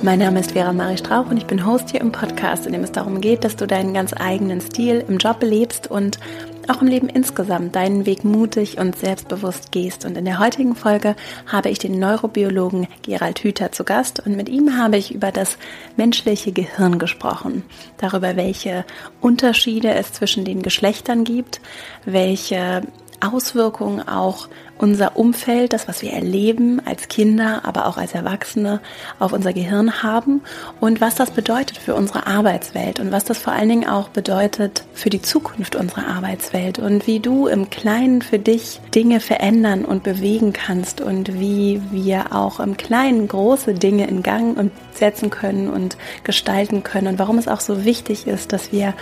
Mein Name ist Vera Marie Strauch und ich bin Host hier im Podcast, in dem es darum geht, dass du deinen ganz eigenen Stil im Job lebst und auch im Leben insgesamt deinen Weg mutig und selbstbewusst gehst. Und in der heutigen Folge habe ich den Neurobiologen Gerald Hüther zu Gast und mit ihm habe ich über das menschliche Gehirn gesprochen, darüber, welche Unterschiede es zwischen den Geschlechtern gibt, welche Auswirkungen auch unser Umfeld, das, was wir erleben als Kinder, aber auch als Erwachsene, auf unser Gehirn haben und was das bedeutet für unsere Arbeitswelt und was das vor allen Dingen auch bedeutet für die Zukunft unserer Arbeitswelt und wie du im Kleinen für dich Dinge verändern und bewegen kannst und wie wir auch im Kleinen große Dinge in Gang und setzen können und gestalten können und warum es auch so wichtig ist, dass wir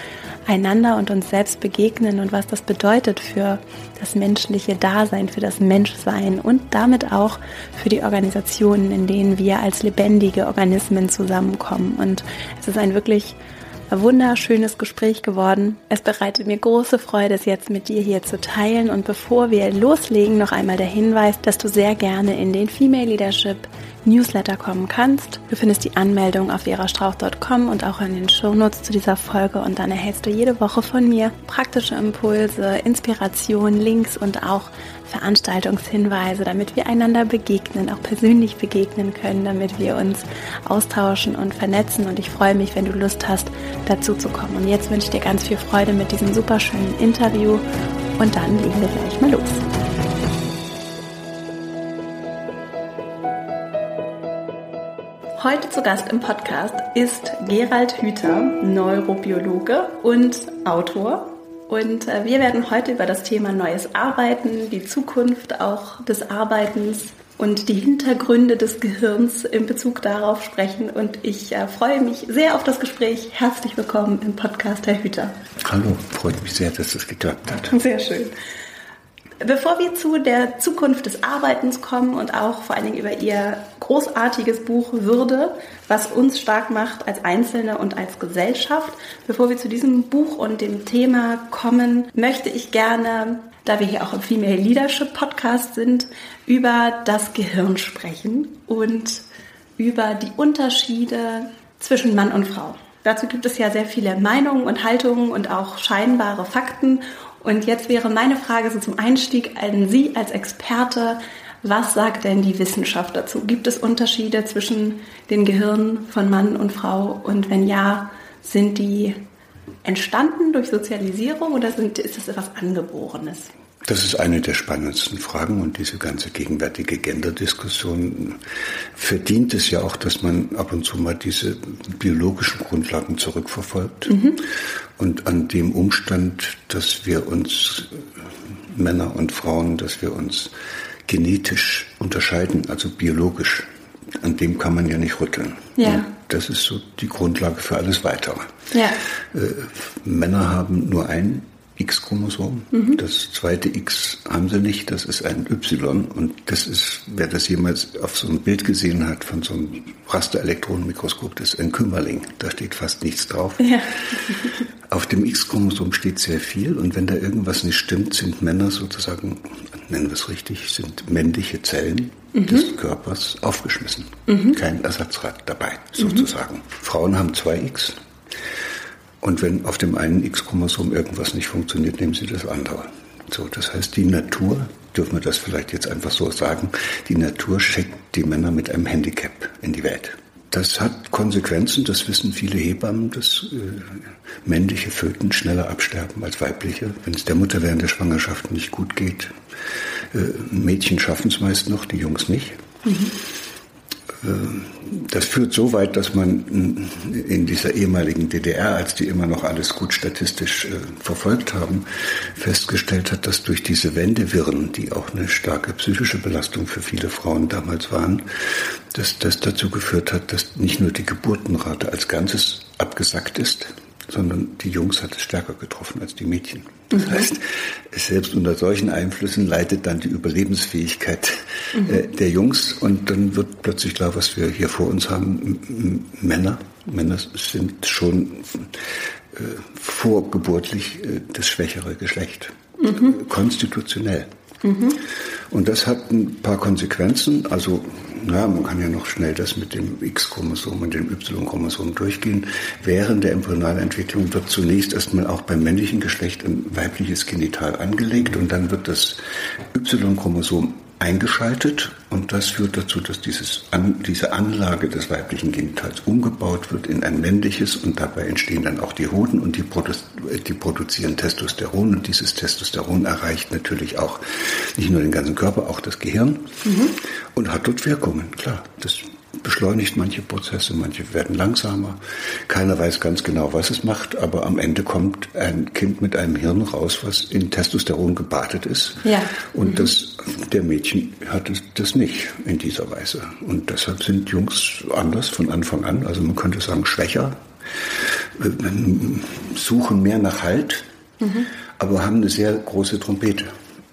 einander und uns selbst begegnen und was das bedeutet für das menschliche Dasein, für das Menschsein und damit auch für die Organisationen, in denen wir als lebendige Organismen zusammenkommen. Und es ist ein wirklich wunderschönes Gespräch geworden. Es bereitet mir große Freude, es jetzt mit dir hier zu teilen. Und bevor wir loslegen, noch einmal der Hinweis, dass du sehr gerne in den Female Leadership Newsletter kommen kannst. Du findest die Anmeldung auf verastrauch.com und auch in den Shownotes zu dieser Folge und dann erhältst du jede Woche von mir praktische Impulse, Inspiration, Links und auch Veranstaltungshinweise, damit wir einander begegnen, auch persönlich begegnen können, damit wir uns austauschen und vernetzen. Und ich freue mich, wenn du Lust hast, dazu zu kommen. Und jetzt wünsche ich dir ganz viel Freude mit diesem super schönen Interview und dann legen wir gleich mal los. Heute zu Gast im Podcast ist Gerald Hüther, Neurobiologe und Autor. Und äh, wir werden heute über das Thema neues Arbeiten, die Zukunft auch des Arbeitens und die Hintergründe des Gehirns in Bezug darauf sprechen. Und ich äh, freue mich sehr auf das Gespräch. Herzlich willkommen im Podcast, Herr Hüther. Hallo, freut mich sehr, dass es geklappt hat. Sehr schön. Bevor wir zu der Zukunft des Arbeitens kommen und auch vor allen Dingen über Ihr großartiges Buch Würde, was uns stark macht als Einzelne und als Gesellschaft, bevor wir zu diesem Buch und dem Thema kommen, möchte ich gerne, da wir hier auch im Female Leadership Podcast sind, über das Gehirn sprechen und über die Unterschiede zwischen Mann und Frau. Dazu gibt es ja sehr viele Meinungen und Haltungen und auch scheinbare Fakten. Und jetzt wäre meine Frage so zum Einstieg an Sie als Experte. Was sagt denn die Wissenschaft dazu? Gibt es Unterschiede zwischen den Gehirnen von Mann und Frau? Und wenn ja, sind die entstanden durch Sozialisierung oder sind, ist das etwas Angeborenes? Das ist eine der spannendsten Fragen und diese ganze gegenwärtige Gender-Diskussion verdient es ja auch, dass man ab und zu mal diese biologischen Grundlagen zurückverfolgt. Mhm. Und an dem Umstand, dass wir uns, Männer und Frauen, dass wir uns genetisch unterscheiden, also biologisch, an dem kann man ja nicht rütteln. Ja. Das ist so die Grundlage für alles Weitere. Ja. Äh, Männer haben nur ein X-Chromosom. Mhm. Das zweite X haben sie nicht, das ist ein Y. Und das ist, wer das jemals auf so einem Bild gesehen hat von so einem Rasterelektronenmikroskop, das ist ein Kümmerling. Da steht fast nichts drauf. Ja. Auf dem X-Chromosom steht sehr viel und wenn da irgendwas nicht stimmt, sind Männer sozusagen, nennen wir es richtig, sind männliche Zellen mhm. des Körpers aufgeschmissen. Mhm. Kein Ersatzrad dabei, sozusagen. Mhm. Frauen haben zwei X. Und wenn auf dem einen X-Chromosom irgendwas nicht funktioniert, nehmen sie das andere. So, das heißt, die Natur, dürfen wir das vielleicht jetzt einfach so sagen, die Natur schickt die Männer mit einem Handicap in die Welt. Das hat Konsequenzen, das wissen viele Hebammen, dass äh, männliche Föten schneller absterben als weibliche, wenn es der Mutter während der Schwangerschaft nicht gut geht. Äh, Mädchen schaffen es meist noch, die Jungs nicht. Mhm. Das führt so weit, dass man in dieser ehemaligen DDR, als die immer noch alles gut statistisch äh, verfolgt haben, festgestellt hat, dass durch diese Wendewirren, die auch eine starke psychische Belastung für viele Frauen damals waren, dass das dazu geführt hat, dass nicht nur die Geburtenrate als Ganzes abgesackt ist, sondern die Jungs hat es stärker getroffen als die Mädchen. Das mhm. heißt, selbst unter solchen Einflüssen leidet dann die Überlebensfähigkeit mhm. äh, der Jungs und dann wird plötzlich klar, was wir hier vor uns haben, Männer. Männer sind schon äh, vorgeburtlich äh, das schwächere Geschlecht, mhm. konstitutionell. Mhm. Und das hat ein paar Konsequenzen. Also na, man kann ja noch schnell das mit dem X-Chromosom und dem Y-Chromosom durchgehen. Während der Embryonalentwicklung wird zunächst erstmal auch beim männlichen Geschlecht ein weibliches Genital angelegt und dann wird das Y-Chromosom eingeschaltet und das führt dazu, dass dieses an, diese Anlage des weiblichen Genitals umgebaut wird in ein männliches und dabei entstehen dann auch die Hoden und die, produ die produzieren Testosteron und dieses Testosteron erreicht natürlich auch nicht nur den ganzen Körper, auch das Gehirn mhm. und hat dort Wirkungen, klar. Das beschleunigt manche Prozesse, manche werden langsamer. Keiner weiß ganz genau, was es macht, aber am Ende kommt ein Kind mit einem Hirn raus, was in Testosteron gebadet ist. Ja. Und mhm. das, der Mädchen hat das nicht in dieser Weise. Und deshalb sind Jungs anders von Anfang an, also man könnte sagen schwächer, suchen mehr nach Halt, mhm. aber haben eine sehr große Trompete.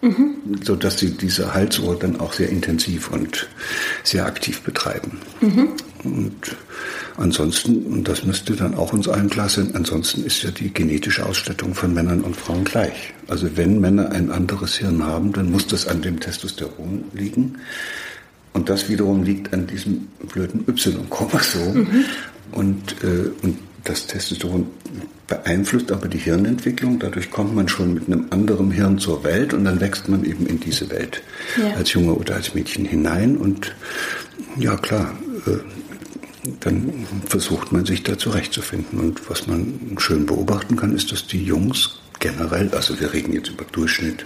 Mhm. So dass sie diese Halsohr dann auch sehr intensiv und sehr aktiv betreiben. Mhm. Und ansonsten, und das müsste dann auch uns allen klar sein, ansonsten ist ja die genetische Ausstattung von Männern und Frauen gleich. Also wenn Männer ein anderes Hirn haben, dann muss das an dem Testosteron liegen. Und das wiederum liegt an diesem blöden Y-Chromosom. Mhm. Und, äh, und das Testosteron beeinflusst aber die Hirnentwicklung. Dadurch kommt man schon mit einem anderen Hirn zur Welt und dann wächst man eben in diese Welt ja. als Junge oder als Mädchen hinein. Und ja, klar, äh, dann versucht man sich da zurechtzufinden. Und was man schön beobachten kann, ist, dass die Jungs generell, also wir reden jetzt über Durchschnitt,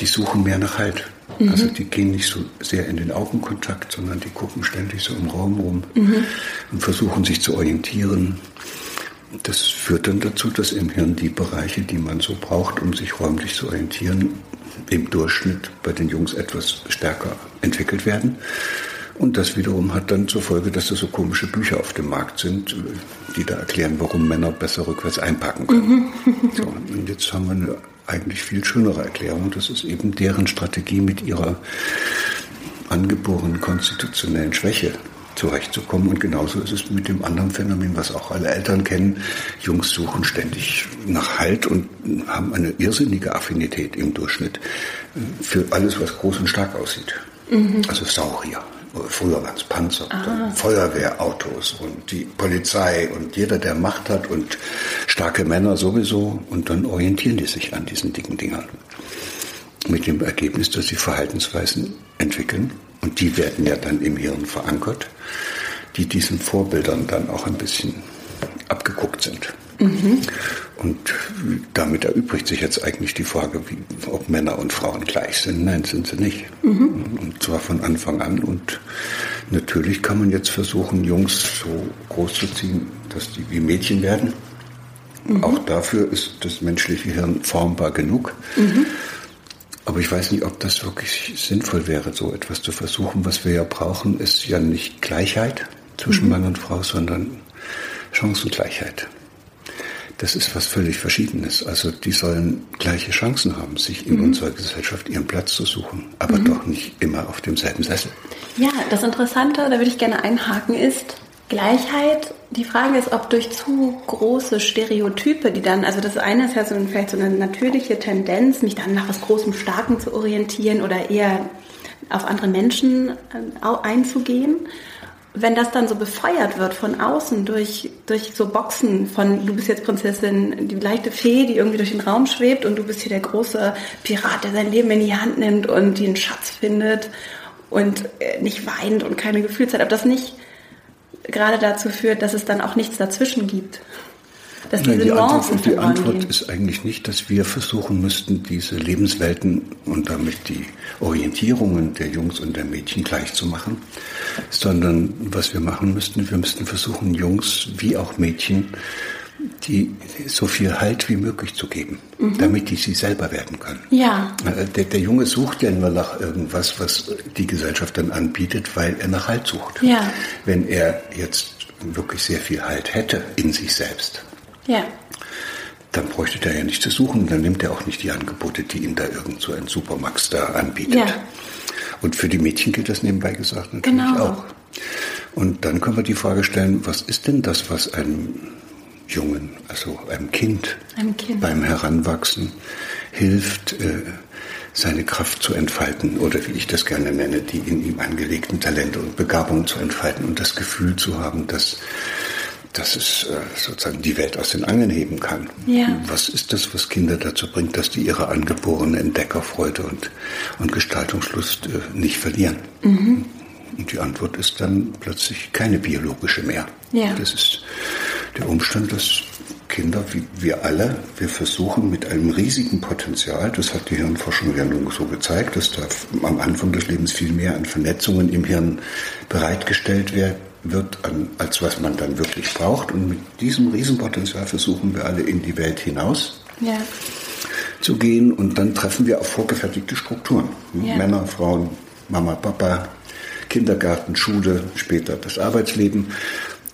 die suchen mehr nach Halt. Mhm. Also die gehen nicht so sehr in den Augenkontakt, sondern die gucken ständig so im Raum rum mhm. und versuchen sich zu orientieren. Das führt dann dazu, dass im Hirn die Bereiche, die man so braucht, um sich räumlich zu orientieren, im Durchschnitt bei den Jungs etwas stärker entwickelt werden. Und das wiederum hat dann zur Folge, dass da so komische Bücher auf dem Markt sind, die da erklären, warum Männer besser rückwärts einpacken können. Mhm. So, und jetzt haben wir eine eigentlich viel schönere Erklärung. Das ist eben deren Strategie mit ihrer angeborenen konstitutionellen Schwäche zurechtzukommen. Und genauso ist es mit dem anderen Phänomen, was auch alle Eltern kennen. Jungs suchen ständig nach Halt und haben eine irrsinnige Affinität im Durchschnitt für alles, was groß und stark aussieht. Mhm. Also Saurier. Früher waren es Panzer, ah. Feuerwehrautos und die Polizei und jeder, der Macht hat und starke Männer sowieso. Und dann orientieren die sich an diesen dicken Dingern. Mit dem Ergebnis, dass sie Verhaltensweisen entwickeln, und die werden ja dann im Hirn verankert, die diesen Vorbildern dann auch ein bisschen abgeguckt sind. Mhm. Und damit erübrigt sich jetzt eigentlich die Frage, wie, ob Männer und Frauen gleich sind. Nein, sind sie nicht. Mhm. Und zwar von Anfang an. Und natürlich kann man jetzt versuchen, Jungs so groß zu ziehen, dass die wie Mädchen werden. Mhm. Auch dafür ist das menschliche Hirn formbar genug. Aber ich weiß nicht, ob das wirklich sinnvoll wäre, so etwas zu versuchen. Was wir ja brauchen, ist ja nicht Gleichheit zwischen mhm. Mann und Frau, sondern Chancengleichheit. Das ist was völlig Verschiedenes. Also die sollen gleiche Chancen haben, sich in mhm. unserer Gesellschaft ihren Platz zu suchen, aber mhm. doch nicht immer auf demselben Sessel. Ja, das Interessante, da würde ich gerne einhaken, ist, Gleichheit, die Frage ist, ob durch zu große Stereotype, die dann, also das eine ist ja so vielleicht so eine natürliche Tendenz, mich dann nach was Großem, Starken zu orientieren oder eher auf andere Menschen äh, einzugehen. Wenn das dann so befeuert wird von außen durch, durch so Boxen von, du bist jetzt Prinzessin, die leichte Fee, die irgendwie durch den Raum schwebt und du bist hier der große Pirat, der sein Leben in die Hand nimmt und den Schatz findet und äh, nicht weint und keine Gefühlszeit, ob das nicht gerade dazu führt, dass es dann auch nichts dazwischen gibt. Dass diese die Nuancen Antwort, die Antwort ist eigentlich nicht, dass wir versuchen müssten, diese Lebenswelten und damit die Orientierungen der Jungs und der Mädchen gleich zu machen, sondern was wir machen müssten, wir müssten versuchen, Jungs wie auch Mädchen die so viel Halt wie möglich zu geben, damit die sie selber werden können. Ja. Äh, Der, der Junge sucht ja nur nach irgendwas, was die Gesellschaft dann anbietet, weil er nach Halt sucht. Ja. Wenn er jetzt wirklich sehr viel Halt hätte in sich selbst, Ja. dann bräuchte der ja nicht zu suchen, dann nimmt er auch nicht die Angebote, die ihm da irgend so ein Supermax da anbietet. Ja. Und für die Mädchen gilt das nebenbei gesagt natürlich Genau. auch. Und dann können wir die Frage stellen, was ist denn das, was einem Jungen, also einem Kind, Einem Kind. beim Heranwachsen hilft, äh, seine Kraft zu entfalten oder wie ich das gerne nenne, die in ihm angelegten Talente und Begabungen zu entfalten und das Gefühl zu haben, dass, dass es äh, sozusagen die Welt aus den Angeln heben kann. Ja. Was ist das, was Kinder dazu bringt, dass die ihre angeborene Entdeckerfreude und, und Gestaltungslust äh, nicht verlieren? Mhm. Und die Antwort ist dann plötzlich keine biologische mehr. Ja. Das ist der Umstand, dass Kinder, wie wir alle, wir versuchen mit einem riesigen Potenzial, das hat die Hirnforschung ja nun so gezeigt, dass da am Anfang des Lebens viel mehr an Vernetzungen im Hirn bereitgestellt wer- wird, an, als was man dann wirklich braucht. Und mit diesem Riesenpotenzial versuchen wir alle in die Welt hinaus Ja. zu gehen und dann treffen wir auf vorgefertigte Strukturen. Ja. Männer, Frauen, Mama, Papa, Kindergarten, Schule, später das Arbeitsleben.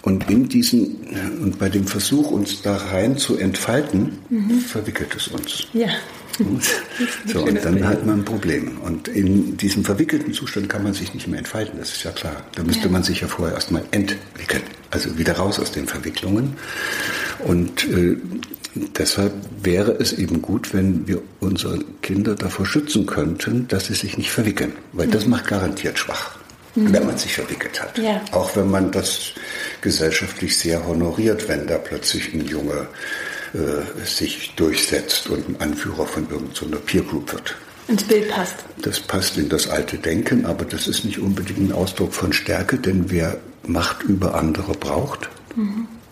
Und in diesen, und bei dem Versuch, uns da rein zu entfalten, verwickelt es uns. Ja. So, und dann hat man ein Problem. Und in diesem verwickelten Zustand kann man sich nicht mehr entfalten, das ist ja klar. Da müsste Ja. man sich ja vorher erstmal entwickeln, also wieder raus aus den Verwicklungen. Und äh, deshalb wäre es eben gut, wenn wir unsere Kinder davor schützen könnten, dass sie sich nicht verwickeln, weil das macht garantiert schwach. Wenn man sich verwickelt hat. Ja. Auch wenn man das gesellschaftlich sehr honoriert, wenn da plötzlich ein Junge äh, sich durchsetzt und ein Anführer von irgendeiner Peer Group wird. Ins Bild passt. Das passt in das alte Denken, aber das ist nicht unbedingt ein Ausdruck von Stärke, denn wer Macht über andere braucht,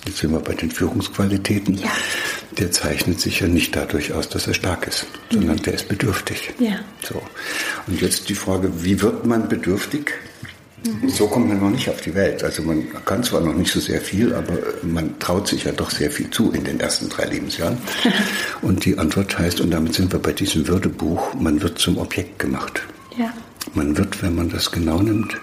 jetzt sind wir bei den Führungsqualitäten, Ja. der zeichnet sich ja nicht dadurch aus, dass er stark ist, sondern der ist bedürftig. Ja. So. Und jetzt die Frage, wie wird man bedürftig? So kommt man noch nicht auf die Welt. Also man kann zwar noch nicht so sehr viel, aber man traut sich ja doch sehr viel zu in den ersten drei Lebensjahren. Und die Antwort heißt, und damit sind wir bei diesem Würdebuch, man wird zum Objekt gemacht. Ja. Man wird, wenn man das genau nimmt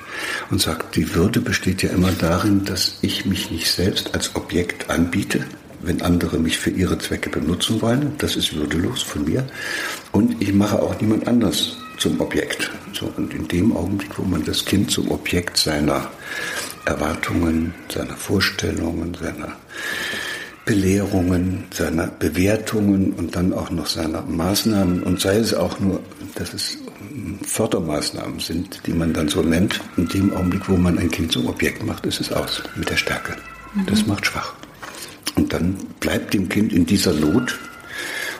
und sagt, die Würde besteht ja immer darin, dass ich mich nicht selbst als Objekt anbiete, wenn andere mich für ihre Zwecke benutzen wollen. Das ist würdelos von mir. Und ich mache auch niemand anders zum Objekt. So, und in dem Augenblick, wo man das Kind zum Objekt seiner Erwartungen, seiner Vorstellungen, seiner Belehrungen, seiner Bewertungen und dann auch noch seiner Maßnahmen und sei es auch nur, dass es Fördermaßnahmen sind, die man dann so nennt, in dem Augenblick, wo man ein Kind zum Objekt macht, ist es aus mit der Stärke. Das macht schwach. Und dann bleibt dem Kind in dieser Not,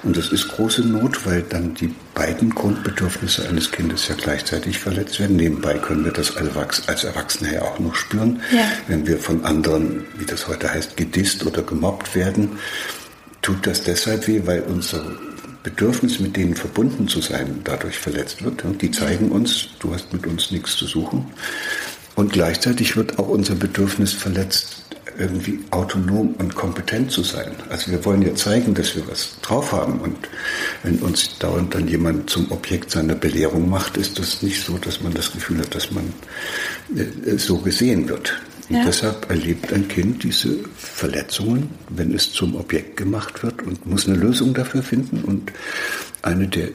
und das ist große Not, weil dann die beiden Grundbedürfnisse eines Kindes ja gleichzeitig verletzt werden. Nebenbei können wir das als Erwachs- als Erwachsene ja auch noch spüren. Ja. Wenn wir von anderen, wie das heute heißt, gedisst oder gemobbt werden, tut das deshalb weh, weil unser Bedürfnis, mit denen verbunden zu sein, dadurch verletzt wird. Und die zeigen uns, du hast mit uns nichts zu suchen. Und gleichzeitig wird auch unser Bedürfnis verletzt, irgendwie autonom und kompetent zu sein. Also wir wollen ja zeigen, dass wir was drauf haben. Und wenn uns dauernd dann jemand zum Objekt seiner Belehrung macht, ist das nicht so, dass man das Gefühl hat, dass man äh, so gesehen wird. Und Ja. deshalb erlebt ein Kind diese Verletzungen, wenn es zum Objekt gemacht wird und muss eine Lösung dafür finden. Und eine der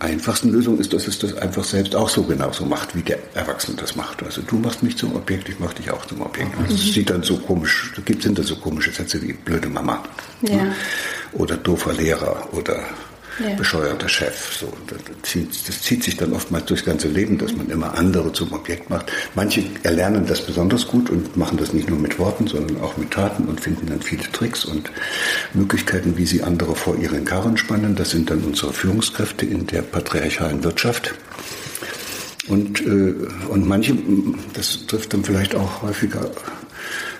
einfachsten Lösungen ist, dass es das einfach selbst auch so genauso macht, wie der Erwachsene das macht. Also du machst mich zum Objekt, ich mach dich auch zum Objekt. Und es sieht dann so komisch, da gibt sind da so komische Sätze wie blöde Mama. Ja. ne? Oder doofer Lehrer oder Ja. bescheuerter Chef. So, das, zieht, das zieht sich dann oftmals durchs ganze Leben, dass man immer andere zum Objekt macht. Manche erlernen das besonders gut und machen das nicht nur mit Worten, sondern auch mit Taten und finden dann viele Tricks und Möglichkeiten, wie sie andere vor ihren Karren spannen. Das sind dann unsere Führungskräfte in der patriarchalen Wirtschaft. Und, äh, und manche, das trifft dann vielleicht auch häufiger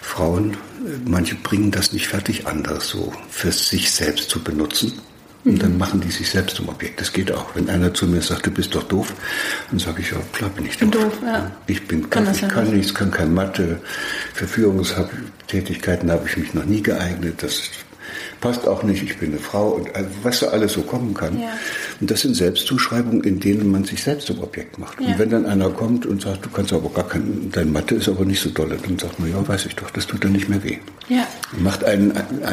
Frauen, manche bringen das nicht fertig, anders so für sich selbst zu benutzen. Und dann machen die sich selbst zum Objekt. Das geht auch. Wenn einer zu mir sagt, du bist doch doof, dann sage ich, ja, klar bin ich doof. Bin doof ja. Ich bin kann, ich kann nichts, kann kein Mathe. Für Führungstätigkeiten habe ich mich noch nie geeignet. Das passt auch nicht, ich bin eine Frau und also, was da alles so kommen kann. Ja. Und das sind Selbstzuschreibungen, in denen man sich selbst zum Objekt macht. Ja. Und wenn dann einer kommt und sagt, du kannst aber gar kein, dein Mathe ist aber nicht so dolle, dann sagt man, ja, weiß ich doch, das tut dann nicht mehr weh. Ja. Macht einen,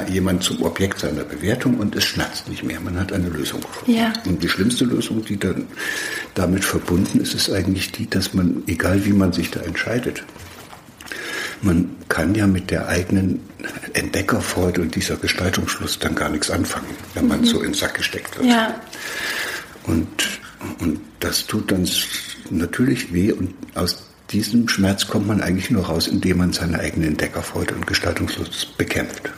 jemand zum Objekt seiner Bewertung und es schnatzt nicht mehr. Man hat eine Lösung gefunden. Ja. Und die schlimmste Lösung, die dann damit verbunden ist, ist eigentlich die, dass man, egal wie man sich da entscheidet, man kann ja mit der eigenen Entdeckerfreude und dieser Gestaltungslust dann gar nichts anfangen, wenn man mhm. so in den Sack gesteckt wird. Ja. Und, und das tut dann natürlich weh und aus diesem Schmerz kommt man eigentlich nur raus, indem man seine eigene Entdeckerfreude und Gestaltungslust bekämpft.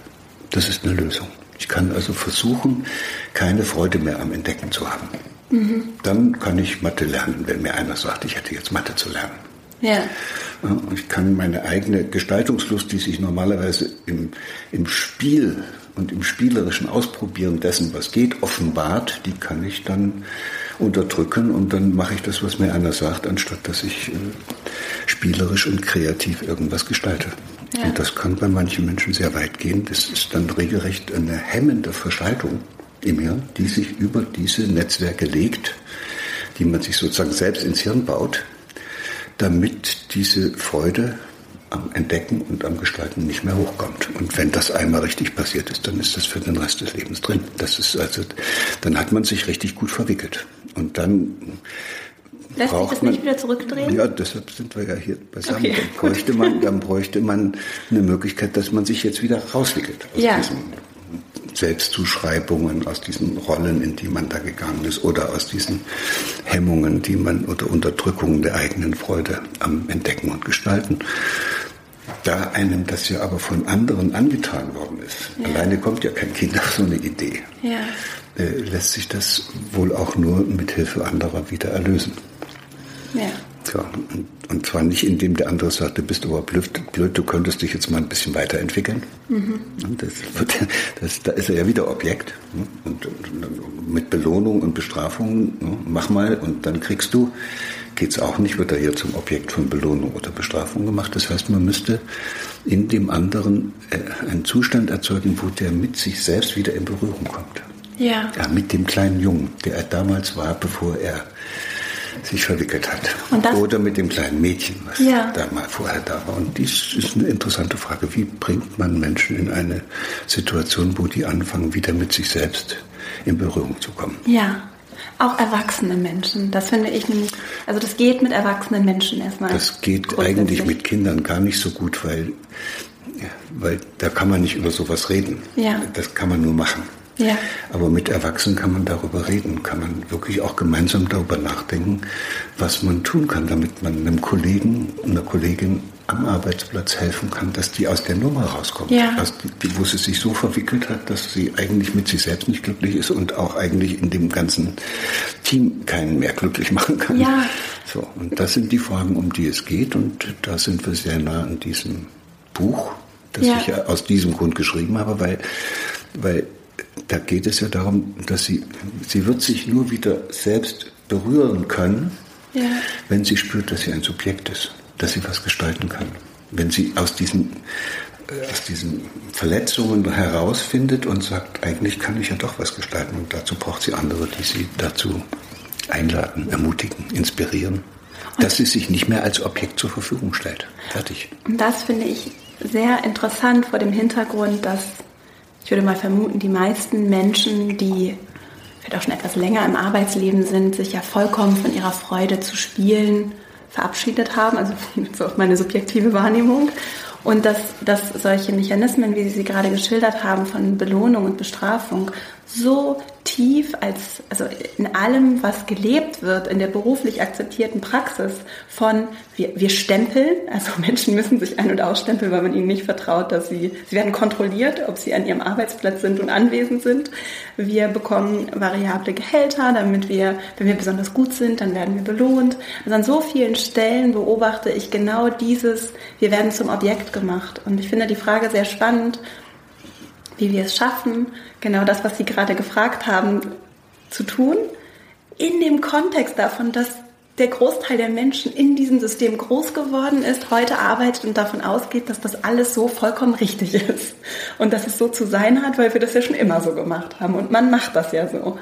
Das ist eine Lösung. Ich kann also versuchen, keine Freude mehr am Entdecken zu haben. Mhm. Dann kann ich Mathe lernen, wenn mir einer sagt, ich hätte jetzt Mathe zu lernen. Ja. Ich kann meine eigene Gestaltungslust, die sich normalerweise im, im Spiel und im spielerischen Ausprobieren dessen, was geht, offenbart, die kann ich dann unterdrücken und dann mache ich das, was mir einer sagt, anstatt dass ich äh, spielerisch und kreativ irgendwas gestalte. Ja. Und das kann bei manchen Menschen sehr weit gehen. Das ist dann regelrecht eine hemmende Verschaltung im Hirn, die sich über diese Netzwerke legt, die man sich sozusagen selbst ins Hirn baut damit diese Freude am Entdecken und am Gestalten nicht mehr hochkommt. Und wenn das einmal richtig passiert ist, dann ist das für den Rest des Lebens drin. Das ist also, dann hat man sich richtig gut verwickelt. Und dann Lässt sich das man, nicht wieder zurückdrehen? Ja, deshalb sind wir ja hier beisammen. Okay, dann, bräuchte man, dann bräuchte man eine Möglichkeit, dass man sich jetzt wieder rauswickelt aus ja. diesem Selbstzuschreibungen, aus diesen Rollen, in die man da gegangen ist, oder aus diesen Hemmungen, die man oder Unterdrückungen der eigenen Freude am Entdecken und Gestalten. Da einem das ja aber von anderen angetan worden ist, ja. alleine kommt ja kein Kind auf so eine Idee, ja. äh, lässt sich das wohl auch nur mit Hilfe anderer wieder erlösen. Ja. Ja, und, zwar nicht, indem der andere sagt, du bist aber blöd, blöd du könntest dich jetzt mal ein bisschen weiterentwickeln. Mhm. Und das wird, das, da ist er ja wieder Objekt. Ne? Und, und mit Belohnung und Bestrafung, ne? mach mal und dann kriegst du, geht es auch nicht, wird er hier zum Objekt von Belohnung oder Bestrafung gemacht. Das heißt, man müsste in dem anderen äh, einen Zustand erzeugen, wo der mit sich selbst wieder in Berührung kommt. Ja. ja. Mit dem kleinen Jungen, der er damals war, bevor er sich verwickelt hat. Oder mit dem kleinen Mädchen, was ja. da mal vorher da war. Und dies ist eine interessante Frage. Wie bringt man Menschen in eine Situation, wo die anfangen, wieder mit sich selbst in Berührung zu kommen? Ja. Auch erwachsene Menschen, das finde ich nämlich, also das geht mit erwachsenen Menschen erstmal. Das geht eigentlich mit Kindern gar nicht so gut, weil, weil da kann man nicht über sowas reden. Ja. Das kann man nur machen. Ja. Aber mit Erwachsenen kann man darüber reden, kann man wirklich auch gemeinsam darüber nachdenken, was man tun kann, damit man einem Kollegen, einer Kollegin am Arbeitsplatz helfen kann, dass die aus der Nummer rauskommt. Ja. Die, wo sie sich so verwickelt hat, dass sie eigentlich mit sich selbst nicht glücklich ist und auch eigentlich in dem ganzen Team keinen mehr glücklich machen kann. Ja. So, und das sind die Fragen, um die es geht. Und da sind wir sehr nah an diesem Buch, das ja. ich ja aus diesem Grund geschrieben habe, weil, weil da geht es ja darum, dass sie, sie wird sich nur wieder selbst berühren können, ja. wenn sie spürt, dass sie ein Subjekt ist, dass sie was gestalten kann. Wenn sie aus diesen, äh, aus diesen Verletzungen herausfindet und sagt, eigentlich kann ich ja doch was gestalten und dazu braucht sie andere, die sie dazu einladen, ermutigen, inspirieren, und dass sie sich nicht mehr als Objekt zur Verfügung stellt. Fertig. Und das finde ich sehr interessant vor dem Hintergrund, dass ich würde mal vermuten, die meisten Menschen, die vielleicht auch schon etwas länger im Arbeitsleben sind, sich ja vollkommen von ihrer Freude zu spielen verabschiedet haben, also so meine subjektive Wahrnehmung. Und dass, dass solche Mechanismen, wie Sie sie gerade geschildert haben, von Belohnung und Bestrafung so tief als, also in allem, was gelebt wird, in der beruflich akzeptierten Praxis von, wir, wir stempeln, also Menschen müssen sich ein- und ausstempeln, weil man ihnen nicht vertraut, dass sie, sie werden kontrolliert, ob sie an ihrem Arbeitsplatz sind und anwesend sind. Wir bekommen variable Gehälter, damit wir, wenn wir besonders gut sind, dann werden wir belohnt. Also an so vielen Stellen beobachte ich genau dieses, wir werden zum Objekt gemacht. Und ich finde die Frage sehr spannend, wie wir es schaffen, genau das, was Sie gerade gefragt haben, zu tun, in dem Kontext davon, dass der Großteil der Menschen in diesem System groß geworden ist, heute arbeitet und davon ausgeht, dass das alles so vollkommen richtig ist und dass es so zu sein hat, weil wir das ja schon immer so gemacht haben und man macht das ja so.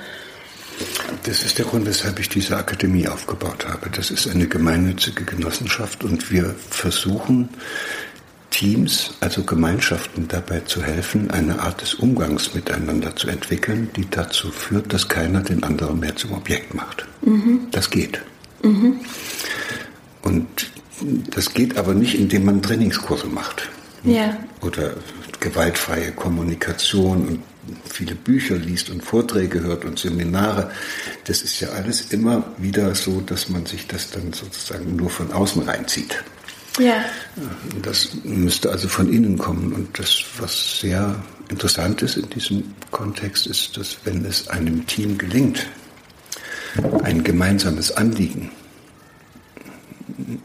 Das ist der Grund, weshalb ich diese Akademie aufgebaut habe. Das ist eine gemeinnützige Genossenschaft und wir versuchen Teams, also Gemeinschaften dabei zu helfen, eine Art des Umgangs miteinander zu entwickeln, die dazu führt, dass keiner den anderen mehr zum Objekt macht. Mhm. Das geht. Mhm. Und das geht aber nicht, indem man Trainingskurse macht. Ja. Oder gewaltfreie Kommunikation und viele Bücher liest und Vorträge hört und Seminare. Das ist ja alles immer wieder so, dass man sich das dann sozusagen nur von außen reinzieht. Ja. Das müsste also von innen kommen. Und das, was sehr interessant ist in diesem Kontext, ist, dass wenn es einem Team gelingt, ein gemeinsames Anliegen